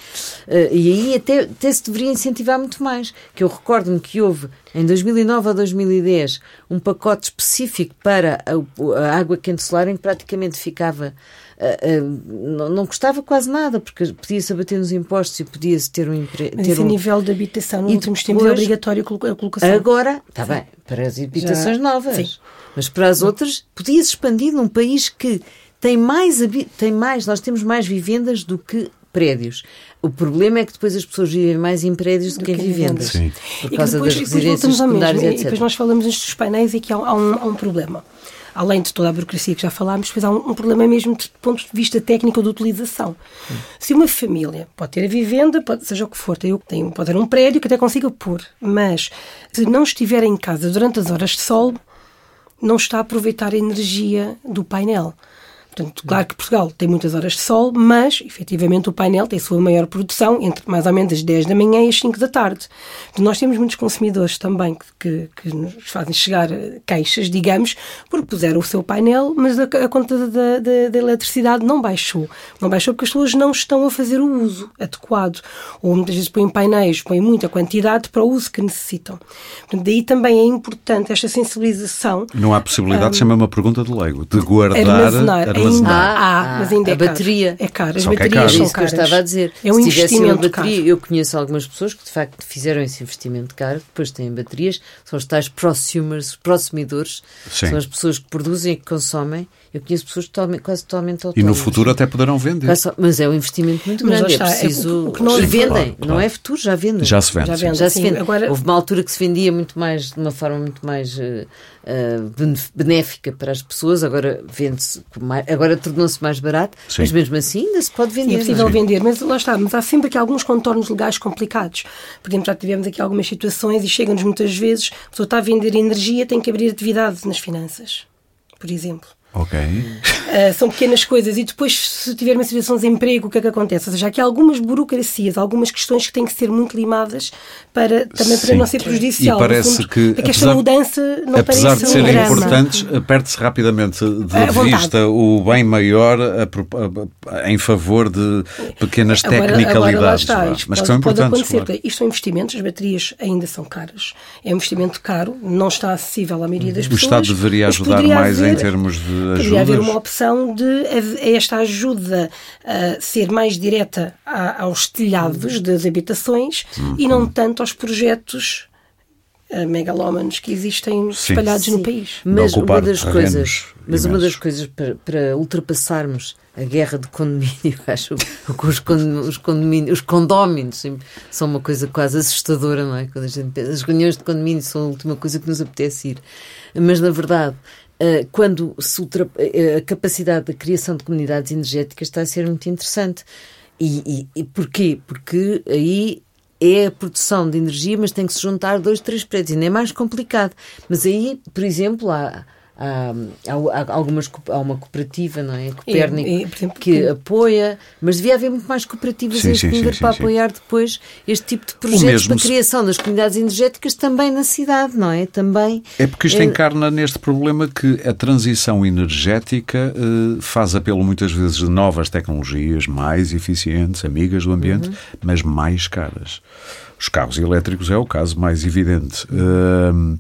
Speaker 2: Eh, e aí até, até se deveria incentivar muito mais. Que eu recordo-me que houve em 2009 a 2010 um pacote específico para a, a água quente solar em que praticamente ficava. Uh, uh, não, não, custava quase nada, porque podia-se abater nos impostos e podia-se ter um emprego.
Speaker 3: Mas
Speaker 2: um...
Speaker 3: nível de habitação, nos últimos tempos é obrigatório a colocação.
Speaker 2: Agora, está bem, para as habitações Já, novas. Sim. Mas para as outras, podia-se expandir num país que tem mais, tem mais, nós temos mais vivendas do que prédios. O problema é que depois as pessoas vivem mais em prédios do, que em vivendas. Sim. Por causa depois, das residências secundárias, etc.
Speaker 3: E depois nós falamos nestes painéis e que há, há, um, há um problema além de toda a burocracia que já falámos, depois há um, um, problema mesmo de ponto de vista técnico de utilização. Hum. Se uma família pode ter a vivenda, pode, seja o que for, tem, tem, pode ter um prédio que até consiga pôr, mas se não estiver em casa durante as horas de sol, não está a aproveitar a energia do painel. Portanto, claro que Portugal tem muitas horas de sol, mas, efetivamente, o painel tem a sua maior produção entre mais ou menos as 10 da manhã e as 5 da tarde. Então, nós temos muitos consumidores também que, que, nos fazem chegar queixas, digamos, porque puseram o seu painel, mas a, a conta da, da, da, eletricidade não baixou. Não baixou porque as pessoas não estão a fazer o uso adequado. Ou muitas vezes põem painéis, põem muita quantidade para o uso que necessitam. Portanto, daí também é importante esta sensibilização.
Speaker 1: Não há possibilidade, um, chama uma pergunta de leigo, de guardar...
Speaker 3: Armazenar, armazenar ainda há,
Speaker 2: ah, mas ainda
Speaker 3: a
Speaker 2: é bateria.
Speaker 3: É caro. As Só baterias é caro.
Speaker 2: são
Speaker 3: isso
Speaker 2: caras. que eu estava a dizer.
Speaker 3: É um Se investimento
Speaker 2: bateria, caro. Eu conheço algumas pessoas que de facto fizeram esse investimento caro, depois têm baterias, são os tais prosumers, prosumidores, Sim. são as pessoas que produzem e que consomem. Eu conheço pessoas totalmente, quase totalmente autónomas.
Speaker 1: E no futuro até poderão vender.
Speaker 2: Mas é um investimento muito grande. Está, é preciso. É, nós... vendem, claro, claro. não é futuro, já vendem.
Speaker 1: Já se vende.
Speaker 2: Já, vende, já se vende. Agora... Houve uma altura que se vendia muito mais, de uma forma muito mais. Uh, benéfica para as pessoas, agora vende-se, agora tornou-se mais barato, Sim. mas mesmo assim ainda se pode vender.
Speaker 3: é possível vender, mas lá está, mas há sempre aqui alguns contornos legais complicados. Por exemplo, já tivemos aqui algumas situações e chegam-nos muitas vezes, a pessoa está a vender energia, tem que abrir atividade nas finanças, por exemplo.
Speaker 1: Ok.
Speaker 3: Uh, são pequenas coisas. E depois, se tiver uma situação de desemprego, o que é que acontece? Ou seja, há aqui algumas burocracias, algumas questões que têm que ser muito limadas para, também para não ser prejudicial.
Speaker 1: E parece fundo, que,
Speaker 3: esta mudança não
Speaker 1: apesar de serem um importantes, perde-se rapidamente de vista o bem maior a, a, em favor de pequenas agora, tecnicalidades. Agora
Speaker 3: está, mas que são importantes. Acontecer. Claro. Isto são investimentos, as baterias ainda são caras. É um investimento caro, não está acessível à maioria das
Speaker 1: o
Speaker 3: pessoas.
Speaker 1: O Estado deveria ajudar mais haver, em termos de ajudas?
Speaker 3: Poderia haver uma opção de esta ajuda uh, ser mais direta a, aos telhados das habitações uhum. e não tanto aos projetos uh, megalómanos que existem Sim. espalhados Sim. no país.
Speaker 2: Mas uma das coisas, mas uma das coisas para, para ultrapassarmos a guerra de condomínio, acho que os, os, condomínios, os condóminos são uma coisa quase assustadora, não é? Quando a gente pensa, as reuniões de condomínio são a última coisa que nos apetece ir. Mas, na verdade, eh, quando ultra, eh, a capacidade da criação de comunidades energéticas está a ser muito interessante. E, e, e porquê? Porque aí é a produção de energia, mas tem que se juntar dois, três prédios, ainda é mais complicado. Mas aí, por exemplo, há, há, há, algumas, há uma cooperativa, não é? Copérnico, e, e, exemplo, que, apoia, mas devia haver muito mais cooperativas sim, sim, sim, para apoiar depois este tipo de projetos a criação das comunidades energéticas também na cidade, não é? Também.
Speaker 1: É porque isto é... encarna neste problema que a transição energética eh, faz apelo muitas vezes de novas tecnologias mais eficientes, amigas do ambiente, uhum. mas mais caras. Os carros elétricos é o caso mais evidente. Uh,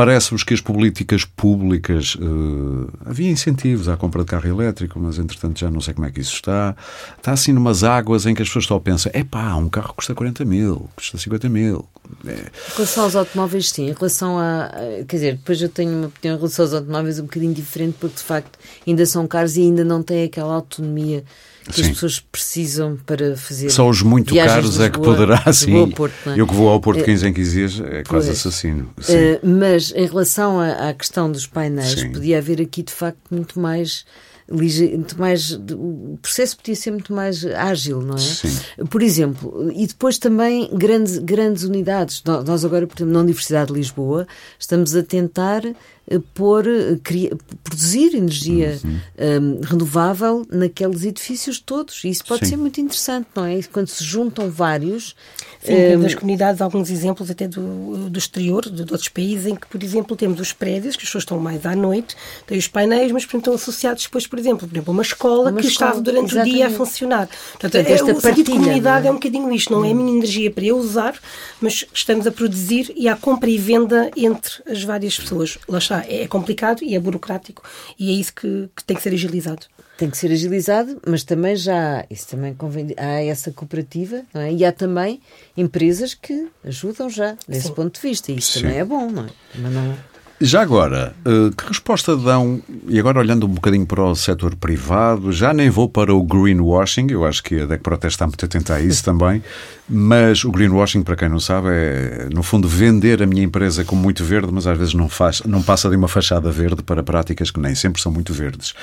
Speaker 1: Parece-vos que as políticas públicas. Uh, havia incentivos à compra de carro elétrico, mas entretanto já não sei como é que isso está. Está assim numas águas em que as pessoas só pensam: é pá, um carro custa 40 mil, custa 50 mil.
Speaker 2: É. Em relação aos automóveis, sim. Em relação a. Quer dizer, depois eu tenho uma opinião em relação aos automóveis um bocadinho diferente, porque de facto ainda são caros e ainda não têm aquela autonomia que sim. as pessoas precisam para fazer.
Speaker 1: Só os muito caros
Speaker 2: Lisboa,
Speaker 1: é que poderá, sim.
Speaker 2: Porto, é?
Speaker 1: Eu que vou ao Porto 15 em 15 dias é quase pois. assassino. Uh,
Speaker 2: mas em relação à, à questão dos painéis, sim. podia haver aqui de facto muito mais muito mais o processo podia ser muito mais ágil, não é?
Speaker 1: Sim.
Speaker 2: Por exemplo, e depois também grandes, grandes unidades. Nós agora, por exemplo, na Universidade de Lisboa, estamos a tentar eh, pôr, eh, criar, produzir energia uhum. um, renovável naqueles edifícios todos. E isso pode Sim. ser muito interessante, não é? Quando se juntam vários.
Speaker 3: Sim, um, das comunidades, alguns exemplos até do, do exterior, de, de, outros países, em que, por exemplo, temos os prédios, que as pessoas estão mais à noite, têm os painéis, mas portanto, estão associados depois, por exemplo, por exemplo uma escola uma que escola, estava durante exatamente. o dia a funcionar. Portanto, portanto é, o sentido de comunidade é? é? um bocadinho isto, não é a minha energia para eu usar, mas estamos a produzir e há compra e venda entre as várias pessoas. Lá está, é complicado e é burocrático e é isso que, que tem que ser agilizado
Speaker 2: tem que ser agilizado, mas também já isso também convém, há essa cooperativa, não é? E há também empresas que ajudam já nesse Sim. ponto de vista. E isso Sim. também é bom, não é? Mas não,
Speaker 1: já agora, eh, que resposta dão, e agora olhando um bocadinho para o setor privado, já nem vou para o greenwashing, eu acho que a DEC Proteste está muito atenta a isso também, mas o greenwashing, para quem não sabe, é, no fundo, vender a minha empresa como muito verde, mas às vezes não, faz, não passa de uma fachada verde para práticas que nem sempre são muito verdes.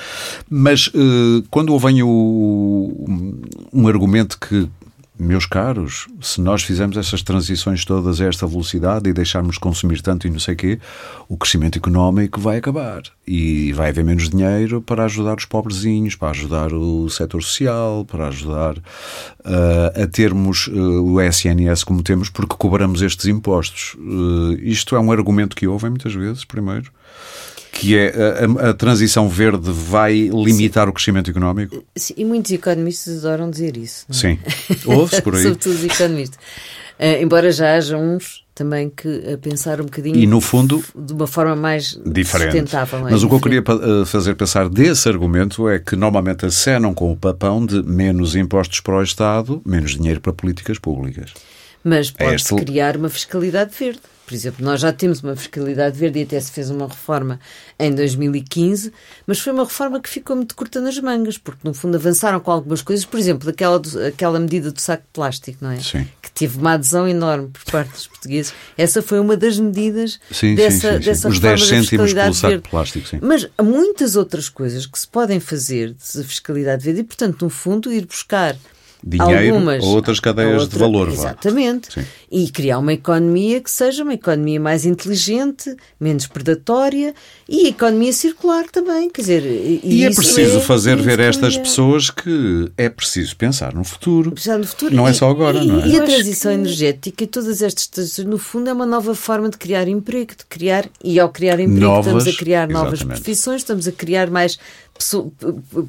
Speaker 1: Mas eh, quando vem o, um argumento que meus caros, se nós fizermos essas transições todas a esta velocidade e deixarmos consumir tanto e não sei quê, o crescimento económico vai acabar. E vai haver menos dinheiro para ajudar os pobrezinhos, para ajudar o setor social, para ajudar uh, a termos uh, o SNS como temos, porque cobramos estes impostos. Uh, isto é um argumento que ouvem muitas vezes, primeiro que é a, a, transição verde vai limitar Sim. o crescimento económico?
Speaker 2: Sim, e muitos economistas adoram dizer isso.
Speaker 1: É? Sim, ouve-se por aí.
Speaker 2: Sobretudo os economistas. Uh, embora já haja uns também que a pensar um bocadinho
Speaker 1: e no fundo
Speaker 2: de uma forma mais diferente. sustentável.
Speaker 1: É? Mas o que eu queria eh, fazer pensar desse argumento é que normalmente acenam com o papão de menos impostos para o Estado, menos dinheiro para políticas públicas.
Speaker 2: Mas é pode-se é este... criar uma fiscalidade verde. Por exemplo, nós já temos uma fiscalidade verde e até se fez uma reforma em 2015, mas foi uma reforma que ficou muito curta nas mangas, porque no fundo avançaram com algumas coisas, por exemplo, aquela, aquela medida do saco de plástico, não é?
Speaker 1: Sim.
Speaker 2: Que teve uma adesão enorme por parte dos portugueses. Essa foi uma das medidas sim, dessa, sim, sim, dessa
Speaker 1: Os 10 cêntimos pelo saco verde. de plástico, sim.
Speaker 2: Mas há muitas outras coisas que se podem fazer de fiscalidade verde e, portanto, no fundo, ir buscar
Speaker 1: dinheiro
Speaker 2: Algumas,
Speaker 1: ou outras cadeias outra, de valor.
Speaker 2: Exatamente. E criar uma economia que seja uma economia mais inteligente, menos predatória e a economia circular também. Quer dizer,
Speaker 1: e, e é preciso é, fazer ver estas pessoas que é preciso pensar no futuro.
Speaker 2: Pensar no futuro.
Speaker 1: Não é só agora,
Speaker 2: e,
Speaker 1: não é?
Speaker 2: E a transição que... energética e todas estas transições, no fundo, é uma nova forma de criar emprego, de criar, e ao criar emprego novas, estamos a criar novas exatamente. profissões, estamos a criar mais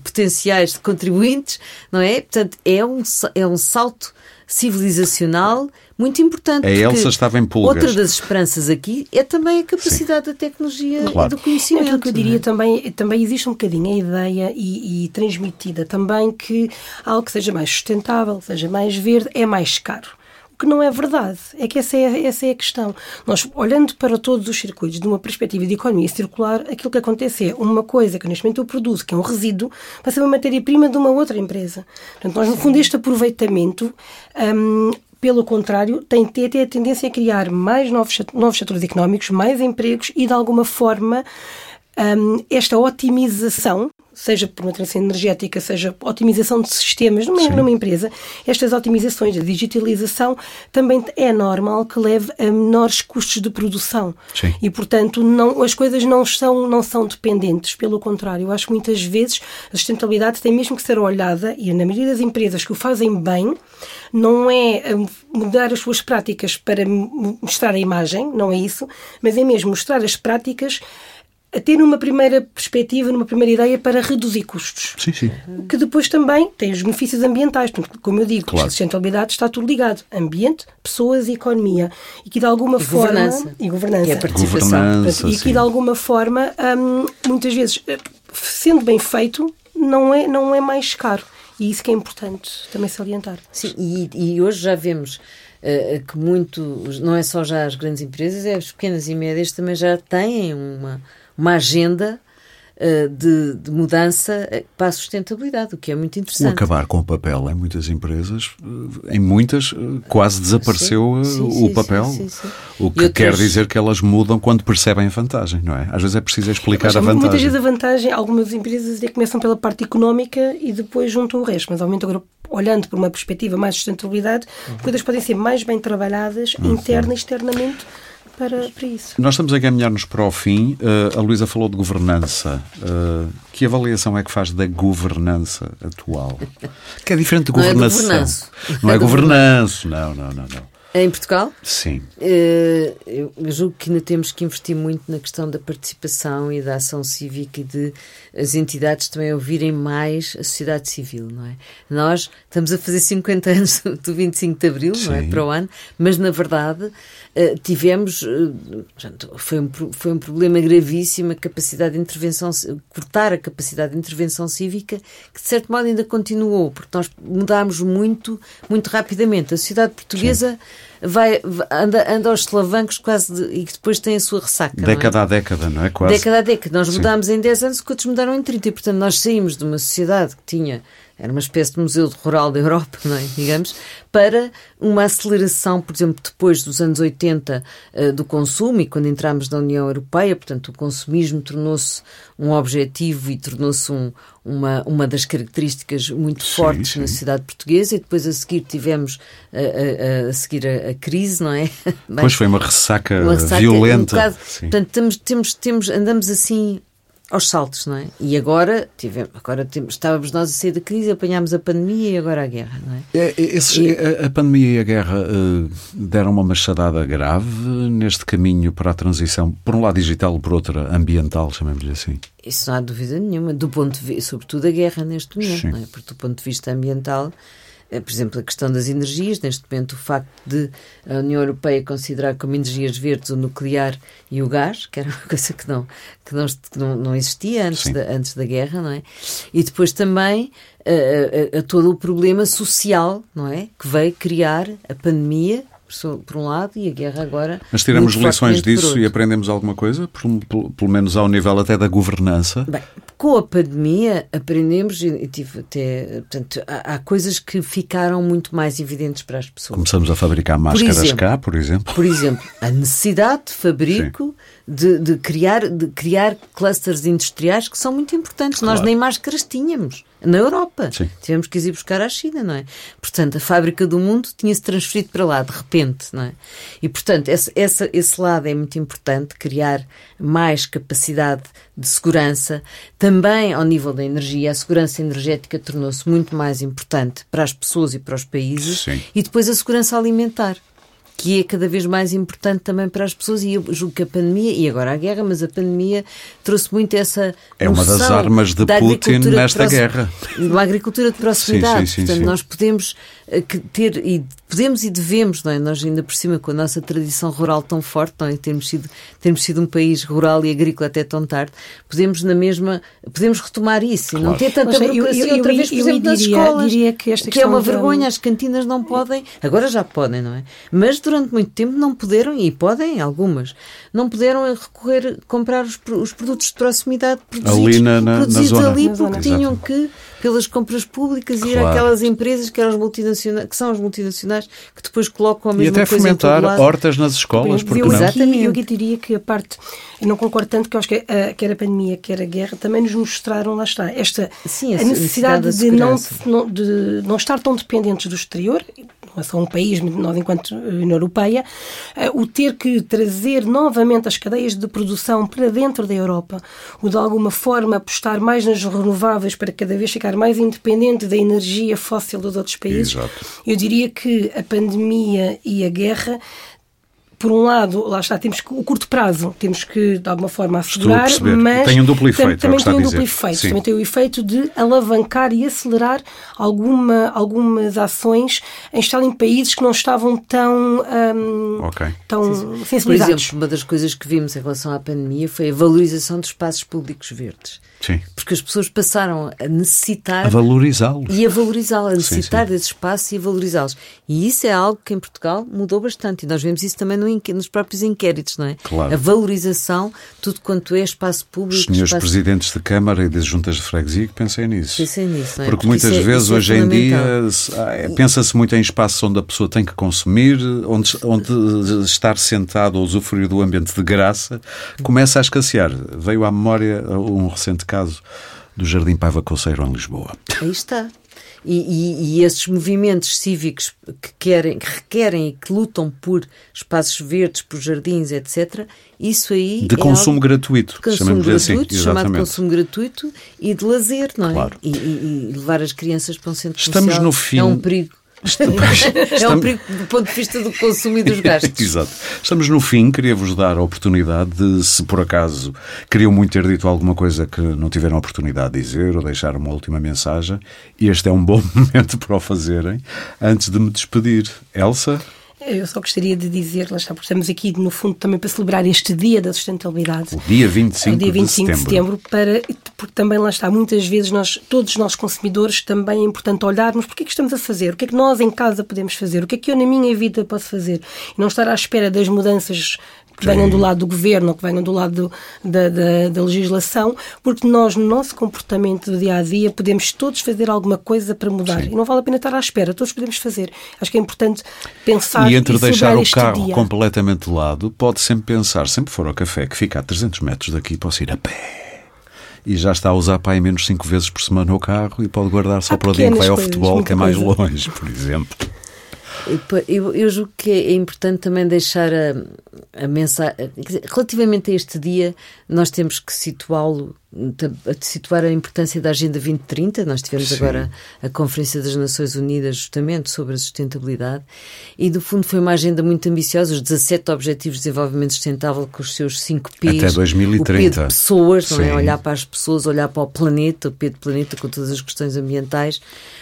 Speaker 2: potenciais contribuintes, não é? Portanto, é um, é um salto civilizacional muito importante.
Speaker 1: A Elsa estava em pulgas.
Speaker 2: Outra das esperanças aqui é também a capacidade Sim. da tecnologia claro. e do conhecimento.
Speaker 3: É que eu diria é? também, também existe um bocadinho a ideia e, e transmitida também que algo que seja mais sustentável, seja mais verde, é mais caro que não é verdade. É que essa é, essa é a questão. Nós, olhando para todos os circuitos de uma perspectiva de economia circular, aquilo que acontece é uma coisa que neste momento eu produzo, que é um resíduo, vai ser uma matéria-prima de uma outra empresa. Portanto, nós, no fundo, este aproveitamento. Um, pelo contrário, tem até a tendência a criar mais novos, novos setores económicos, mais empregos e, de alguma forma, um, esta otimização seja por uma transição energética, seja otimização de sistemas numa, numa, empresa, estas otimizações, a digitalização, também é normal que leve a menores custos de produção.
Speaker 1: Sim.
Speaker 3: E, portanto, não, as coisas não são, não são dependentes, pelo contrário. Eu acho que muitas vezes a sustentabilidade tem mesmo que ser olhada, e na maioria das empresas que o fazem bem, não é hum, mudar as suas práticas para mostrar a imagem, não é isso, mas é mesmo mostrar as práticas a ter uma primeira perspectiva, numa primeira ideia para reduzir custos.
Speaker 1: Sim, sim.
Speaker 3: Que depois também tem os benefícios ambientais. Portanto, como eu digo, claro. a sustentabilidade está tudo ligado. Ambiente, pessoas e economia. E que de alguma
Speaker 2: e
Speaker 3: forma...
Speaker 2: Governança.
Speaker 3: E governança.
Speaker 2: É a participação. Governança,
Speaker 3: Portanto, e que de alguma forma, hum, muitas vezes, eh, sendo bem feito, não é, não é mais caro. E isso que é importante também salientar.
Speaker 2: Sim, e, e hoje já vemos uh, que muito, não é só já as grandes empresas, é as pequenas e médias também já têm uma uma agenda uh, de, de, mudança para a sustentabilidade, o que é muito interessante.
Speaker 1: O acabar com o papel em muitas empresas, em muitas, quase desapareceu sim, sim, o papel, sim, o que outras... quer dizer que elas mudam quando percebem a vantagem, não é? Às vezes é preciso explicar mas, a vantagem.
Speaker 3: Muitas vezes a vantagem, algumas empresas começam pela parte económica e depois juntam o resto, mas aumenta agora olhando por uma perspectiva mais de sustentabilidade, uhum. coisas podem ser mais bem trabalhadas uhum. interna e externamente para, para isso.
Speaker 1: Nós estamos a caminhar-nos para o fim. Uh, a Luísa falou de governança. Uh, que avaliação é que faz da governança atual? Que é diferente de governação. Não é governança. Não é governança. Não, não, não, não.
Speaker 2: Em Portugal?
Speaker 1: Sim.
Speaker 2: Uh, eu julgo que ainda temos que investir muito na questão da participação e da ação cívica e de as entidades também ouvirem mais a sociedade civil, não é? Nós estamos a fazer 50 anos do 25 de Abril, Sim. não é? Para o ano, mas na verdade tivemos. Uh, foi, um, foi um problema gravíssimo a capacidade de intervenção, cortar a capacidade de intervenção cívica, que de certo modo ainda continuou, porque nós mudámos muito, muito rapidamente. A sociedade portuguesa. Sim vai, anda, anda aos solavancos quase de, e que depois tem a sua ressaca.
Speaker 1: Década
Speaker 2: é?
Speaker 1: a década, não é? Quase.
Speaker 2: Década a década. Nós mudámos em 10 anos, outros mudaram em 30. E, portanto, nós saímos de uma sociedade que tinha era uma espécie de museu rural da Europa, não é? digamos, para uma aceleração, por exemplo, depois dos anos 80 uh, do consumo e quando entramos na União Europeia, portanto, o consumismo tornou-se um objetivo e tornou-se um, uma, uma das características muito sim, fortes sim. na sociedade portuguesa e depois a seguir tivemos a, a, a seguir a, a, crise, não é?
Speaker 1: Pois foi uma ressaca, uma ressaca violenta. Um bocado,
Speaker 2: portanto, temos, temos, temos, andamos assim aos saltos, não é? E agora, tivemos, agora estávamos nós a sair da crise, apanhámos a pandemia e agora a guerra, não é? é, é
Speaker 1: esses, e... a, a, pandemia e a guerra uh, deram uma machadada grave neste caminho para a transição, por um lado digital, por outro ambiental, chamemos-lhe assim.
Speaker 2: Isso não há dúvida nenhuma, do ponto de vista, sobretudo a guerra neste momento, Sim. não é? Porque do ponto de vista ambiental por exemplo, a questão das energias, neste momento o facto de a União Europeia considerar como energias verdes o nuclear e o gás, que era uma coisa que não, que não, que não, não existia antes da, antes da guerra, não é? E depois também a, a, a todo o problema social, não é? Que veio criar a pandemia por um lado, e a guerra agora.
Speaker 1: Mas tiramos lições disso e aprendemos alguma coisa, pelo, pelo, menos ao nível até da governança?
Speaker 2: Bem, com a pandemia aprendemos, e tive até. Portanto, há, há, coisas que ficaram muito mais evidentes para as pessoas.
Speaker 1: Começamos a fabricar máscaras por exemplo, cá, por exemplo.
Speaker 2: Por exemplo, a necessidade de fabrico. De, de, criar, de criar clusters industriais que são muito importantes. Claro. Nós nem máscaras tínhamos na Europa. Sim. Tivemos que ir buscar à China, não é? Portanto, a fábrica do mundo tinha-se transferido para lá, de repente, não é? E, portanto, esse, esse, esse lado é muito importante, criar mais capacidade de segurança. Também, ao nível da energia, a segurança energética tornou-se muito mais importante para as pessoas e para os países. Sim. E depois a segurança alimentar que é cada vez mais importante também para as pessoas e eu julgo que a pandemia, e agora a guerra, mas a pandemia trouxe muito essa
Speaker 1: É uma das armas de Putin nesta de guerra.
Speaker 2: Uma agricultura de proximidade. Sim, sim, sim, Portanto, nós podemos eh, ter, e podemos e devemos, não é? Nós ainda por cima, com a nossa tradição rural tão forte, não é? Termos sido, termos sido um país rural e agrícola até tão tarde, podemos na mesma, podemos retomar isso claro. e não ter tanta burocracia eu, eu, outra vez, por exemplo, diria, nas escolas, diria que, que é uma vergonha, as cantinas não podem, agora já podem, não é? Mas durante muito tempo não puderam, e podem algumas, não puderam recorrer, comprar os, os produtos de proximidade produzidos ali, na, na, produzidos na ali porque tinham que pelas compras públicas claro. ir àquelas empresas que, eram as multinacionais, que são as multinacionais que depois colocam a mesma
Speaker 1: coisa E até fomentar hortas nas escolas, porque eu, não?
Speaker 3: Exatamente. Eu diria que a parte, eu não concordo tanto, que eu acho que a, eh, quer a pandemia, quer a guerra, também nos mostraram, lá está, esta Sim, a, a necessidade, necessidade de, não, de não estar tão dependentes do exterior, não é só um país, nós enquanto União Europeia, eh, o ter que trazer novamente as cadeias de produção para dentro da Europa, o de alguma forma apostar mais nas renováveis para cada vez ficar mais independente da energia fóssil dos outros países, Exato. eu diria que a pandemia e a guerra por um lado, lá está, temos que, o curto prazo, temos que de alguma forma assegurar, mas
Speaker 1: tem um duplo efeito, é
Speaker 3: também tem um duplo efeito, também tem o efeito de alavancar e acelerar alguma, algumas ações em estar em países que não estavam tão, um, okay. tão sensibilizados. Por
Speaker 2: exemplo, uma das coisas que vimos em relação à pandemia foi a valorização dos espaços públicos verdes.
Speaker 1: Sim.
Speaker 2: Porque as pessoas passaram a necessitar.
Speaker 1: A valorizá-los.
Speaker 2: E a valorizá-los, a necessitar sim, sim. desse espaço e a valorizá-los. E isso é algo que em Portugal mudou bastante. E nós vemos isso também no nos próprios inquéritos, não é?
Speaker 1: Claro.
Speaker 2: A valorização, tudo quanto é espaço público.
Speaker 1: Senhores
Speaker 2: espaço...
Speaker 1: presidentes de Câmara e das juntas de freguesia que pensem nisso.
Speaker 2: Pensem nisso, não é?
Speaker 1: Porque, Porque muitas
Speaker 2: é,
Speaker 1: vezes
Speaker 2: é
Speaker 1: hoje em dia ah, é, pensa-se muito em espaços onde a pessoa tem que consumir, onde, onde estar sentado ou usufruir do ambiente de graça começa a escassear. Veio à memória um recente caso do Jardim Paiva Conceiro em Lisboa.
Speaker 2: Aí está. E, e, e, esses movimentos cívicos que, querem, que requerem e que lutam por espaços verdes, por jardins, etc., isso aí.
Speaker 1: De
Speaker 2: é
Speaker 1: consumo gratuito.
Speaker 2: De consumo
Speaker 1: assim,
Speaker 2: gratuito,
Speaker 1: assim,
Speaker 2: chamado consumo gratuito e de lazer, não é?
Speaker 1: Claro.
Speaker 2: E, e, levar as crianças para um centro
Speaker 1: Estamos
Speaker 2: social
Speaker 1: no fim.
Speaker 2: é um perigo.
Speaker 1: Estamos,
Speaker 2: é um perigo do ponto de vista do consumo e dos gastos.
Speaker 1: Exato. Estamos no fim, queria-vos dar a oportunidade de, se por acaso queriam muito ter dito alguma coisa que não tiveram a oportunidade de dizer ou deixar uma última mensagem, este é um bom momento para o fazerem, antes de me despedir. Elsa?
Speaker 3: Eu só gostaria de dizer, lá está, porque estamos aqui no fundo também para celebrar este Dia da Sustentabilidade.
Speaker 1: O dia 25,
Speaker 3: o dia 25
Speaker 1: de,
Speaker 3: de setembro. para, porque também lá está, muitas vezes nós, todos nós consumidores, também é importante olharmos porque é que estamos a fazer, o que é que nós em casa podemos fazer, o que é que eu na minha vida posso fazer. E não estar à espera das mudanças que venham Sim. do lado do governo ou que venham do lado da, da, da, legislação, porque nós, no nosso comportamento do dia a dia, podemos todos fazer alguma coisa para mudar. Sim. E não vale a pena estar à espera, todos podemos fazer. Acho que é importante pensar
Speaker 1: e entre
Speaker 3: e
Speaker 1: deixar o carro
Speaker 3: dia.
Speaker 1: completamente de lado, pode sempre pensar, sempre for ao café, que fica a 300 metros daqui, posso ir a pé e já está a usar aí menos 5 vezes por semana o carro e pode guardar só Há para o dia que vai ao futebol, que é mais coisa. longe, por exemplo.
Speaker 2: Eu, eu julgo que é importante também deixar a, a mensagem. Relativamente a este dia, nós temos que situá-lo, situar a importância da Agenda 2030. Nós tivemos Sim. agora a Conferência das Nações Unidas justamente sobre a sustentabilidade e, do fundo, foi uma agenda muito ambiciosa. Os 17 Objetivos de Desenvolvimento Sustentável com os seus 5 P's.
Speaker 1: Até 2030. O
Speaker 2: P de pessoas, não é? Olhar para as pessoas, olhar para o planeta, o P de planeta com todas as questões ambientais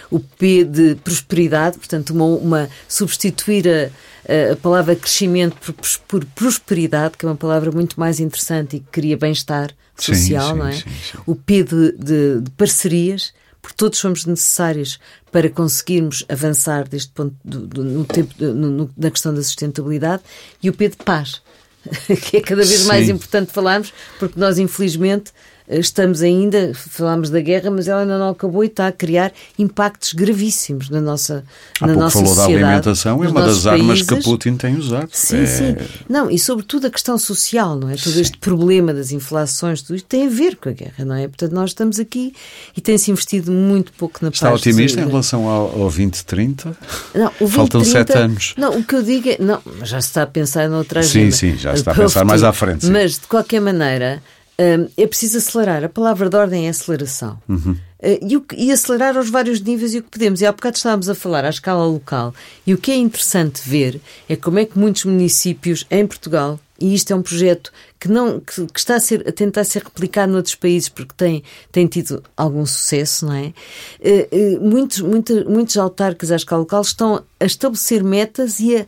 Speaker 2: o P de prosperidade, portanto, uma, uma substituir a, a palavra crescimento por, por, prosperidade, que é uma palavra muito mais interessante e que cria bem-estar social,
Speaker 1: sim, sim,
Speaker 2: não é?
Speaker 1: Sim,
Speaker 2: o P de, de, parcerias, porque todos somos necessários para conseguirmos avançar deste ponto do, do, no tempo, no, na questão da sustentabilidade, e o P de paz. que é cada vez mais importante falarmos, porque nós, infelizmente, estamos ainda, falámos da guerra, mas ela ainda não acabou e está a criar impactos gravíssimos na nossa,
Speaker 1: Há
Speaker 2: na nossa
Speaker 1: falou
Speaker 2: sociedade.
Speaker 1: da alimentação, é uma das
Speaker 2: países.
Speaker 1: armas que Putin tem usado.
Speaker 2: Sim,
Speaker 1: é...
Speaker 2: sim. Não, e sobretudo a questão social, não é? Todo sim. este problema das inflações, tudo isto tem a ver com a guerra, não é? Portanto, nós estamos aqui e tem-se investido muito pouco na
Speaker 1: Está
Speaker 2: paz.
Speaker 1: Está otimista em relação ao, ao 2030?
Speaker 2: Não, o 2030,
Speaker 1: Faltam sete anos.
Speaker 2: Não, o que eu digo é. Não, já se está a pensar noutra
Speaker 1: agenda. Sim, sim, já se está a pensar mais à frente. Sim.
Speaker 2: Mas, de qualquer maneira, um, é preciso acelerar. A palavra de ordem é aceleração.
Speaker 1: Uhum.
Speaker 2: Uh, e, o, e, acelerar aos vários níveis e o que podemos. E há bocado estávamos a falar à escala local. E o que é interessante ver é como é que muitos municípios em Portugal, e isto é um projeto que, não, que, que está a, ser, a, tentar ser replicado noutros países porque tem, tem tido algum sucesso, não é? Uh, uh, muitos, muitos, muitos autarcas à escala local estão a estabelecer metas e a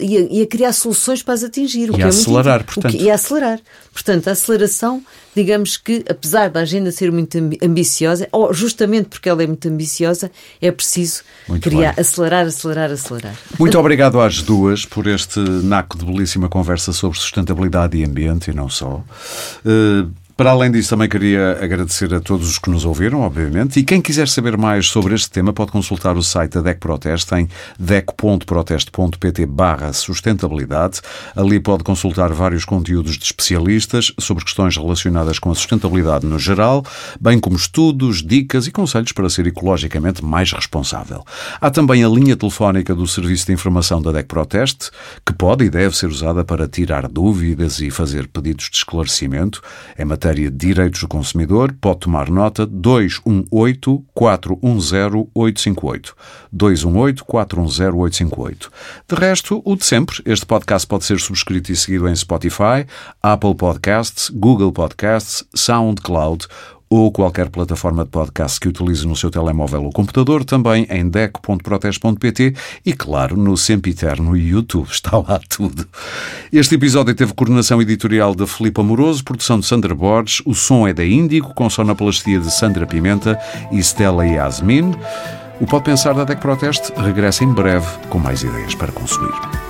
Speaker 2: e a, e a, criar soluções para as atingir.
Speaker 1: O
Speaker 2: e
Speaker 1: a
Speaker 2: é
Speaker 1: acelerar,
Speaker 2: muito,
Speaker 1: portanto.
Speaker 2: Que, e a acelerar. Portanto, a aceleração, digamos que, apesar da agenda ser muito ambiciosa, ou justamente porque ela é muito ambiciosa, é preciso
Speaker 1: muito
Speaker 2: criar,
Speaker 1: bem.
Speaker 2: acelerar, acelerar, acelerar.
Speaker 1: Muito obrigado às duas por este naco de belíssima conversa sobre sustentabilidade e ambiente e não só. Uh, para além disso, também queria agradecer a todos os que nos ouviram, obviamente, e quem quiser saber mais sobre este tema pode consultar o site da DEC Proteste em dec.proteste.pt barra sustentabilidade. Ali pode consultar vários conteúdos de especialistas sobre questões relacionadas com a sustentabilidade no geral, bem como estudos, dicas e conselhos para ser ecologicamente mais responsável. Há também a linha telefónica do Serviço de Informação da DEC Proteste, que pode e deve ser usada para tirar dúvidas e fazer pedidos de esclarecimento. É matéria matéria de direitos do consumidor, pode tomar nota 218 410 858. 218 410 858. De resto, o de sempre, este podcast pode ser subscrito e seguido em Spotify, Apple Podcasts, Google Podcasts, SoundCloud ou qualquer plataforma de podcast que utilize no seu telemóvel ou computador, também em deco.proteste.pt e, claro, no Sempiterno YouTube. Está lá tudo. Este episódio teve coordenação editorial de Filipe Amoroso, produção de Sandra Borges, o som é da Índigo, com sonoplastia de Sandra Pimenta e Stella Yasmin. O Pode Pensar da DEC Proteste regressa em breve com mais ideias para consumir.